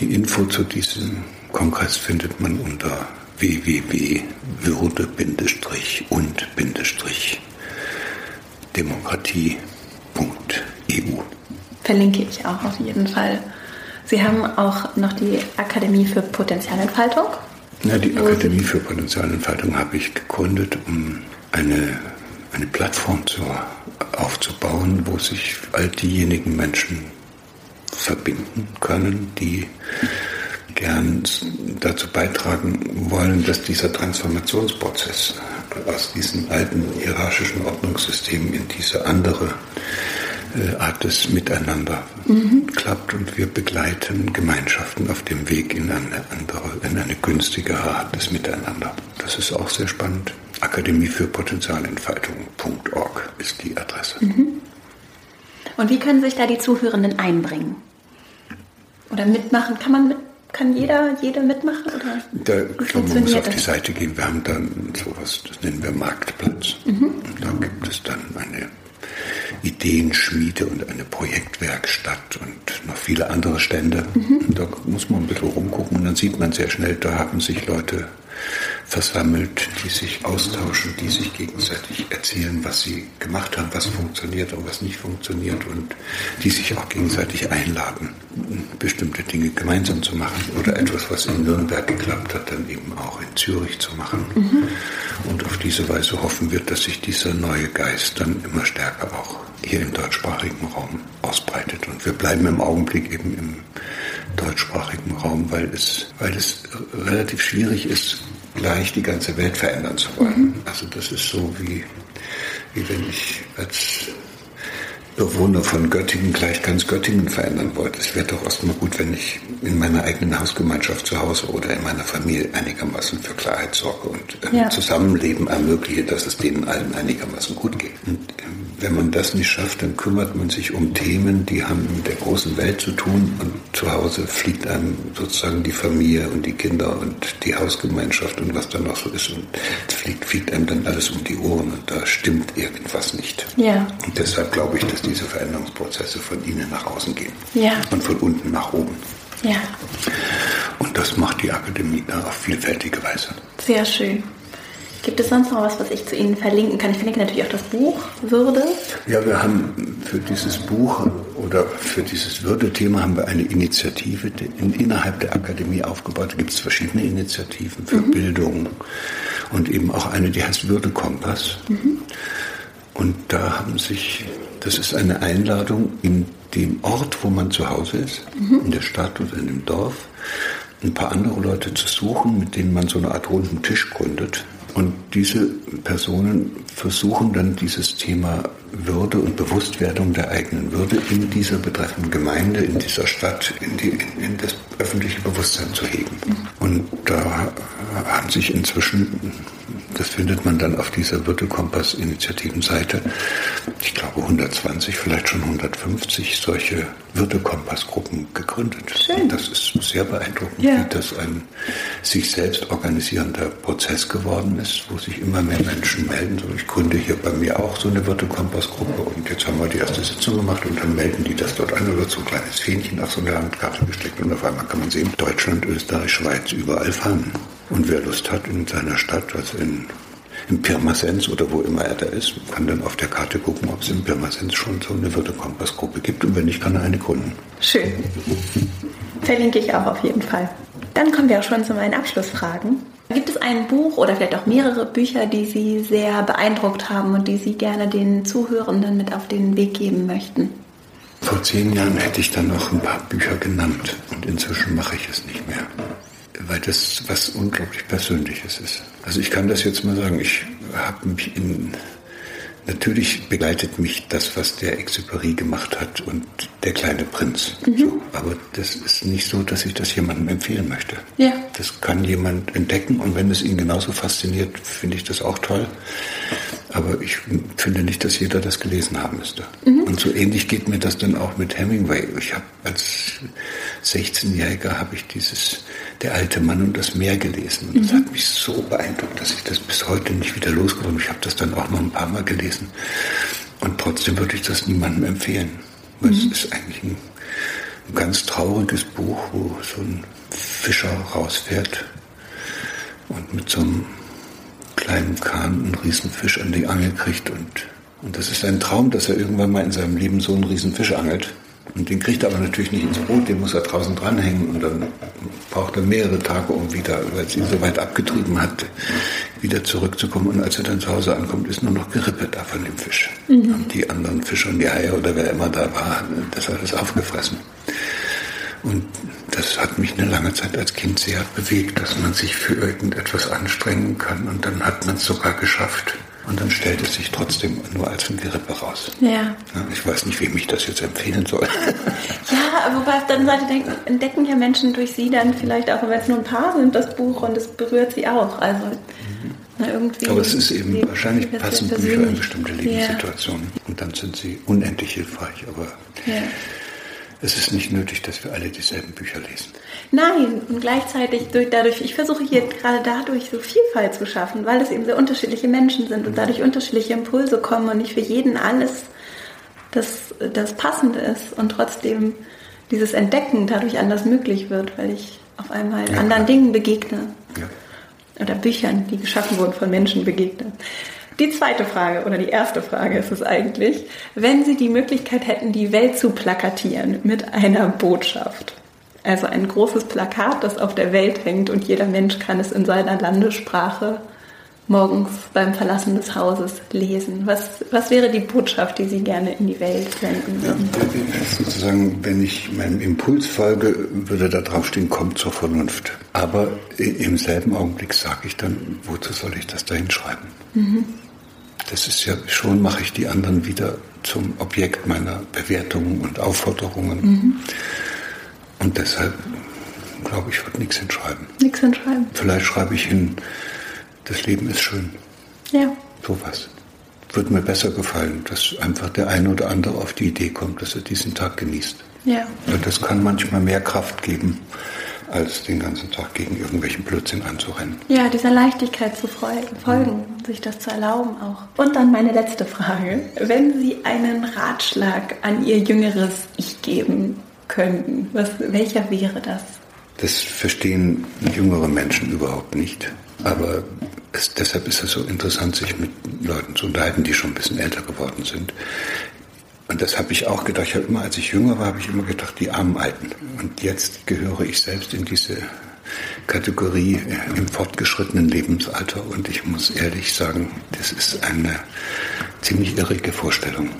die Info zu diesem Kongress findet man unter www.würde-demokratie.eu. Verlinke ich auch auf jeden Fall. Sie haben auch noch die Akademie für Potenzialentfaltung. Ja, die Akademie für Potenzialentfaltung habe ich gegründet, um eine, eine Plattform zu, aufzubauen, wo sich all diejenigen Menschen verbinden können, die gern dazu beitragen wollen, dass dieser Transformationsprozess aus diesem alten hierarchischen Ordnungssystem in diese andere äh, Art des Miteinander mhm. klappt und wir begleiten Gemeinschaften auf dem Weg in eine andere, in eine günstigere Art des Miteinander. Das ist auch sehr spannend. Akademie für Potenzialentfaltung.org ist die Adresse. Mhm. Und wie können sich da die Zuhörenden einbringen? Oder mitmachen? Kann man mit, kann jeder, jede mitmachen? Oder da, glaube, man muss auf die Seite gehen. Wir haben dann sowas, das nennen wir Marktplatz. Mhm. Da gibt es dann eine Ideenschmiede und eine Projektwerkstatt und noch viele andere Stände. Mhm. Da muss man ein bisschen rumgucken und dann sieht man sehr schnell, da haben sich Leute versammelt, die sich austauschen, die sich gegenseitig erzählen, was sie gemacht haben, was funktioniert und was nicht funktioniert und die sich auch gegenseitig einladen, bestimmte Dinge gemeinsam zu machen oder etwas, was in Nürnberg geklappt hat, dann eben auch in Zürich zu machen. Mhm. Und auf diese Weise hoffen wir, dass sich dieser neue Geist dann immer stärker auch hier im deutschsprachigen Raum ausbreitet. Und wir bleiben im Augenblick eben im deutschsprachigen Raum, weil es, weil es relativ schwierig ist, gleich die ganze Welt verändern zu wollen. Also das ist so wie, wie wenn ich als Bewohner von Göttingen gleich ganz Göttingen verändern wollte. Es wäre doch erstmal gut, wenn ich in meiner eigenen Hausgemeinschaft zu Hause oder in meiner Familie einigermaßen für Klarheit sorge und äh, ja. Zusammenleben ermögliche, dass es denen allen einigermaßen gut geht. Und ähm, wenn man das nicht schafft, dann kümmert man sich um Themen, die haben mit der großen Welt zu tun und zu Hause fliegt einem sozusagen die Familie und die Kinder und die Hausgemeinschaft und was da noch so ist und es fliegt, fliegt einem dann alles um die Ohren und da stimmt irgendwas nicht. Ja. Und deshalb glaube ich, dass diese Veränderungsprozesse von innen nach außen gehen ja. und von unten nach oben. Ja. Und das macht die Akademie da auf vielfältige Weise. Sehr schön. Gibt es sonst noch was, was ich zu Ihnen verlinken kann? Ich verlinke natürlich auch das Buch Würde. Ja, wir haben für dieses Buch oder für dieses Würde-Thema haben wir eine Initiative in, innerhalb der Akademie aufgebaut. Da gibt es verschiedene Initiativen für mhm. Bildung und eben auch eine, die heißt Würde-Kompass. Mhm. Und da haben sich, das ist eine Einladung in dem Ort, wo man zu Hause ist, mhm. in der Stadt oder in dem Dorf, ein paar andere Leute zu suchen, mit denen man so eine Art runden Tisch gründet und diese Personen versuchen dann dieses Thema Würde und Bewusstwerdung der eigenen Würde in dieser betreffenden Gemeinde, in dieser Stadt, in, die, in, in das öffentliche Bewusstsein zu heben. Und da haben sich inzwischen, das findet man dann auf dieser Würde-Kompass-Initiativenseite, ich glaube 120, vielleicht schon 150 solche Würde-Kompass-Gruppen gegründet. Schön. Das ist sehr beeindruckend, ja. wie das ein sich selbst organisierender Prozess geworden ist, wo sich immer mehr Menschen melden. So, ich gründe hier bei mir auch so eine Würde-Kompass-Gruppe und jetzt haben wir die erste Sitzung gemacht und dann melden die das dort an oder so ein kleines Fähnchen auf so eine Landkarte gesteckt und auf einmal kann man sehen, Deutschland, Österreich, Schweiz, überall fahren. Und wer Lust hat in seiner Stadt, also in, in Pirmasens oder wo immer er da ist, kann dann auf der Karte gucken, ob es in Pirmasens schon so eine Würde-Kompass-Gruppe gibt und wenn nicht, kann er eine gründen. Schön. Verlinke ich auch auf jeden Fall. Dann kommen wir auch schon zu meinen Abschlussfragen. Gibt es ein Buch oder vielleicht auch mehrere Bücher, die Sie sehr beeindruckt haben und die Sie gerne den Zuhörenden mit auf den Weg geben möchten? Vor zehn Jahren hätte ich dann noch ein paar Bücher genannt und inzwischen mache ich es nicht mehr, weil das was unglaublich Persönliches ist. Also ich kann das jetzt mal sagen, ich habe mich in Natürlich begleitet mich das, was der Exupéry gemacht hat und der kleine Prinz. Mhm. So, aber das ist nicht so, dass ich das jemandem empfehlen möchte. Ja. Das kann jemand entdecken und wenn es ihn genauso fasziniert, finde ich das auch toll. Aber ich finde nicht, dass jeder das gelesen haben müsste. Mhm. Und so ähnlich geht mir das dann auch mit Hemingway. Ich habe als 16-Jähriger habe ich dieses Der alte Mann und das Meer gelesen. Und das mhm. hat mich so beeindruckt, dass ich das bis heute nicht wieder losgeworden bin. Ich habe das dann auch noch ein paar Mal gelesen. Und trotzdem würde ich das niemandem empfehlen. Weil mhm. es ist eigentlich ein, ein ganz trauriges Buch, wo so ein Fischer rausfährt und mit so einem kleinen Kahn einen Riesenfisch an die Angel kriegt und, und das ist ein Traum, dass er irgendwann mal in seinem Leben so einen Riesenfisch angelt. Und den kriegt er aber natürlich nicht ins Boot, den muss er draußen dranhängen und dann braucht er mehrere Tage, um wieder, weil es ihn so weit abgetrieben hat, wieder zurückzukommen. Und als er dann zu Hause ankommt, ist nur noch Gerippe da von dem Fisch. Mhm. Und die anderen Fische und die Haie oder wer immer da war, das hat es aufgefressen. Und das hat mich eine lange Zeit als Kind sehr bewegt, dass man sich für irgendetwas anstrengen kann und dann hat man es sogar geschafft. Und dann stellt es sich trotzdem nur als ein Gerippe raus. Ja. Ich weiß nicht, wem ich das jetzt empfehlen soll. Ja, wobei auf der anderen Seite denken, entdecken ja Menschen durch sie dann vielleicht auch, wenn es nur ein paar sind, das Buch und es berührt sie auch. Also mhm. na, irgendwie. Aber es ist eben wahrscheinlich passen Bücher in bestimmte Lebenssituationen. Ja. Und dann sind sie unendlich hilfreich. Aber ja es ist nicht nötig, dass wir alle dieselben Bücher lesen. Nein, und gleichzeitig durch, dadurch, ich versuche hier gerade dadurch so Vielfalt zu schaffen, weil es eben sehr unterschiedliche Menschen sind und dadurch unterschiedliche Impulse kommen und nicht für jeden alles das, das Passende ist und trotzdem dieses Entdecken dadurch anders möglich wird, weil ich auf einmal ja, anderen Dingen begegne. Ja. Oder Büchern, die geschaffen wurden von Menschen begegne. Die zweite Frage oder die erste Frage ist es eigentlich, wenn Sie die Möglichkeit hätten, die Welt zu plakatieren mit einer Botschaft. Also ein großes Plakat, das auf der Welt hängt und jeder Mensch kann es in seiner Landessprache morgens beim Verlassen des Hauses lesen. Was, was wäre die Botschaft, die Sie gerne in die Welt senden würden? Ja, sozusagen, wenn ich meinem Impuls folge, würde da draufstehen, kommt zur Vernunft. Aber im selben Augenblick sage ich dann, wozu soll ich das da hinschreiben? Mhm das ist ja schon, mache ich die anderen wieder zum Objekt meiner Bewertungen und Aufforderungen. Mhm. Und deshalb, glaube ich, wird nichts hinschreiben. Nichts hinschreiben. Vielleicht schreibe ich hin, das Leben ist schön. Ja. Sowas. Wird mir besser gefallen, dass einfach der eine oder andere auf die Idee kommt, dass er diesen Tag genießt. Ja. Und das kann manchmal mehr Kraft geben, als den ganzen Tag gegen irgendwelchen Blödsinn anzurennen. Ja, dieser Leichtigkeit zu folgen, mhm. sich das zu erlauben auch. Und dann meine letzte Frage. Wenn Sie einen Ratschlag an Ihr jüngeres Ich geben könnten, was, welcher wäre das? Das verstehen jüngere Menschen überhaupt nicht. Aber es, deshalb ist es so interessant, sich mit Leuten zu unterhalten, die schon ein bisschen älter geworden sind. Und das habe ich auch gedacht. Ich habe immer, als ich jünger war, habe ich immer gedacht, die armen Alten. Und jetzt gehöre ich selbst in diese Kategorie äh, im fortgeschrittenen Lebensalter. Und ich muss ehrlich sagen, das ist eine ziemlich irrige Vorstellung.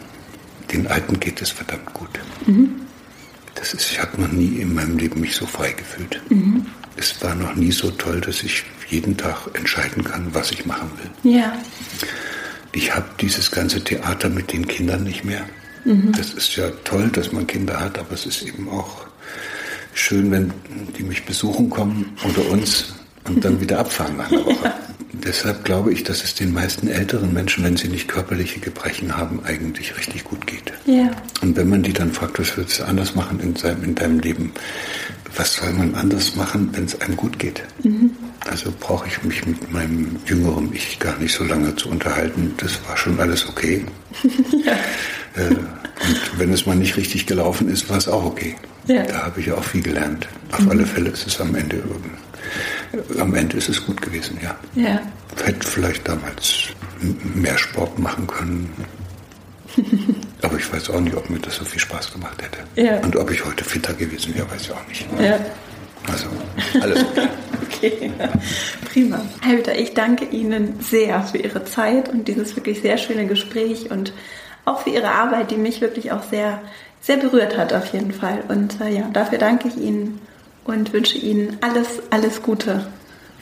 Den Alten geht es verdammt gut. Mhm. Das ist, ich habe noch nie in meinem Leben mich so frei gefühlt. Mhm. Es war noch nie so toll, dass ich jeden Tag entscheiden kann, was ich machen will. Ja. Ich habe dieses ganze Theater mit den Kindern nicht mehr. Mhm. Das ist ja toll, dass man Kinder hat, aber es ist eben auch schön, wenn die mich besuchen kommen unter uns und dann wieder abfahren nach einer Woche. Ja. Deshalb glaube ich, dass es den meisten älteren Menschen, wenn sie nicht körperliche Gebrechen haben, eigentlich richtig gut geht. Ja. Und wenn man die dann fragt, was würdest du anders machen in, seinem, in deinem Leben, was soll man anders machen, wenn es einem gut geht? Mhm. Also brauche ich mich mit meinem jüngeren Ich gar nicht so lange zu unterhalten. Das war schon alles okay. ja. Äh, und wenn es mal nicht richtig gelaufen ist, war es auch okay. Ja. Da habe ich auch viel gelernt. Auf mhm. alle Fälle ist es am Ende, äh, am Ende ist es gut gewesen, ja. ja. Hätte vielleicht damals mehr Sport machen können. Aber ich weiß auch nicht, ob mir das so viel Spaß gemacht hätte. Ja. Und ob ich heute fitter gewesen wäre, weiß ich auch nicht. Ja. Also, alles okay. okay, prima. Herr Hüter, ich danke Ihnen sehr für Ihre Zeit und dieses wirklich sehr schöne Gespräch und auch für Ihre Arbeit, die mich wirklich auch sehr, sehr berührt hat auf jeden Fall. Und äh, ja, dafür danke ich Ihnen und wünsche Ihnen alles, alles Gute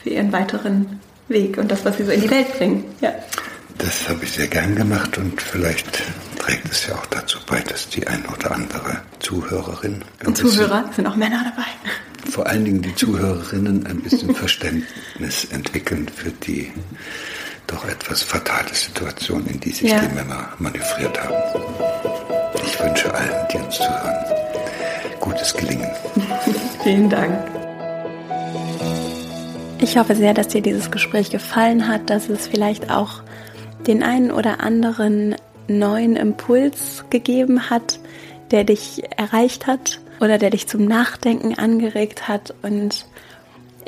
für Ihren weiteren Weg und das, was Sie so in die Welt bringen. Ja. Das habe ich sehr gern gemacht und vielleicht trägt es ja auch dazu bei, dass die ein oder andere Zuhörerin und Zuhörer sind auch Männer dabei. Vor allen Dingen die Zuhörerinnen ein bisschen Verständnis entwickeln für die doch etwas fatale Situation, in die sich ja. die Männer manövriert haben. Ich wünsche allen, die uns zuhören, gutes Gelingen. Vielen Dank. Ich hoffe sehr, dass dir dieses Gespräch gefallen hat, dass es vielleicht auch den einen oder anderen neuen Impuls gegeben hat, der dich erreicht hat oder der dich zum Nachdenken angeregt hat und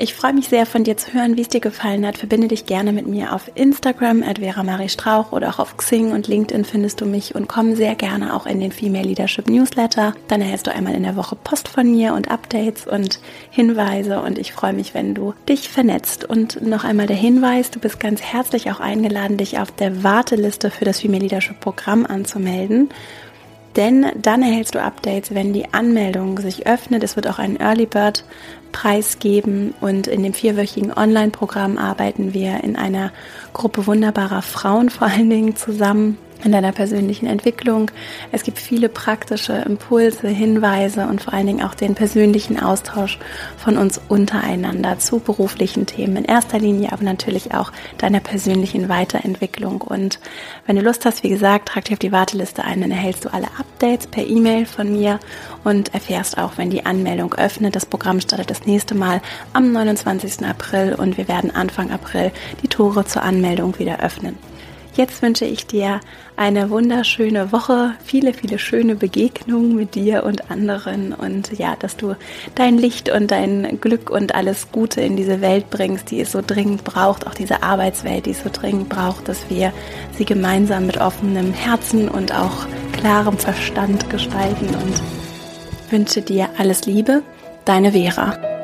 ich freue mich sehr von dir zu hören, wie es dir gefallen hat. Verbinde dich gerne mit mir auf Instagram at Strauch oder auch auf Xing und LinkedIn findest du mich und komm sehr gerne auch in den Female Leadership Newsletter. Dann erhältst du einmal in der Woche Post von mir und Updates und Hinweise und ich freue mich, wenn du dich vernetzt. Und noch einmal der Hinweis, du bist ganz herzlich auch eingeladen, dich auf der Warteliste für das Female Leadership Programm anzumelden. denn dann erhältst du Updates, wenn die Anmeldung sich öffnet. Es wird auch einen Early Bird Preis geben und in dem vierwöchigen Online-Programm arbeiten wir in einer Gruppe wunderbarer Frauen vor allen Dingen zusammen in deiner persönlichen Entwicklung. Es gibt viele praktische Impulse, Hinweise und vor allen Dingen auch den persönlichen Austausch von uns untereinander zu beruflichen Themen in erster Linie, aber natürlich auch deiner persönlichen Weiterentwicklung. Und wenn du Lust hast, wie gesagt, trag dich auf die Warteliste ein, dann erhältst du alle Updates per E-Mail von mir und erfährst auch, wenn die Anmeldung öffnet. Das Programm startet das nächste Mal am 29. April und wir werden Anfang April die Tore zur Anmeldung wieder öffnen. Jetzt wünsche ich dir eine wunderschöne Woche, viele, viele schöne Begegnungen mit dir und anderen und ja, dass du dein Licht und dein Glück und alles Gute in diese Welt bringst, die es so dringend braucht, auch diese Arbeitswelt, die es so dringend braucht, dass wir sie gemeinsam mit offenem Herzen und auch klarem Verstand gestalten und wünsche dir alles Liebe, deine Vera.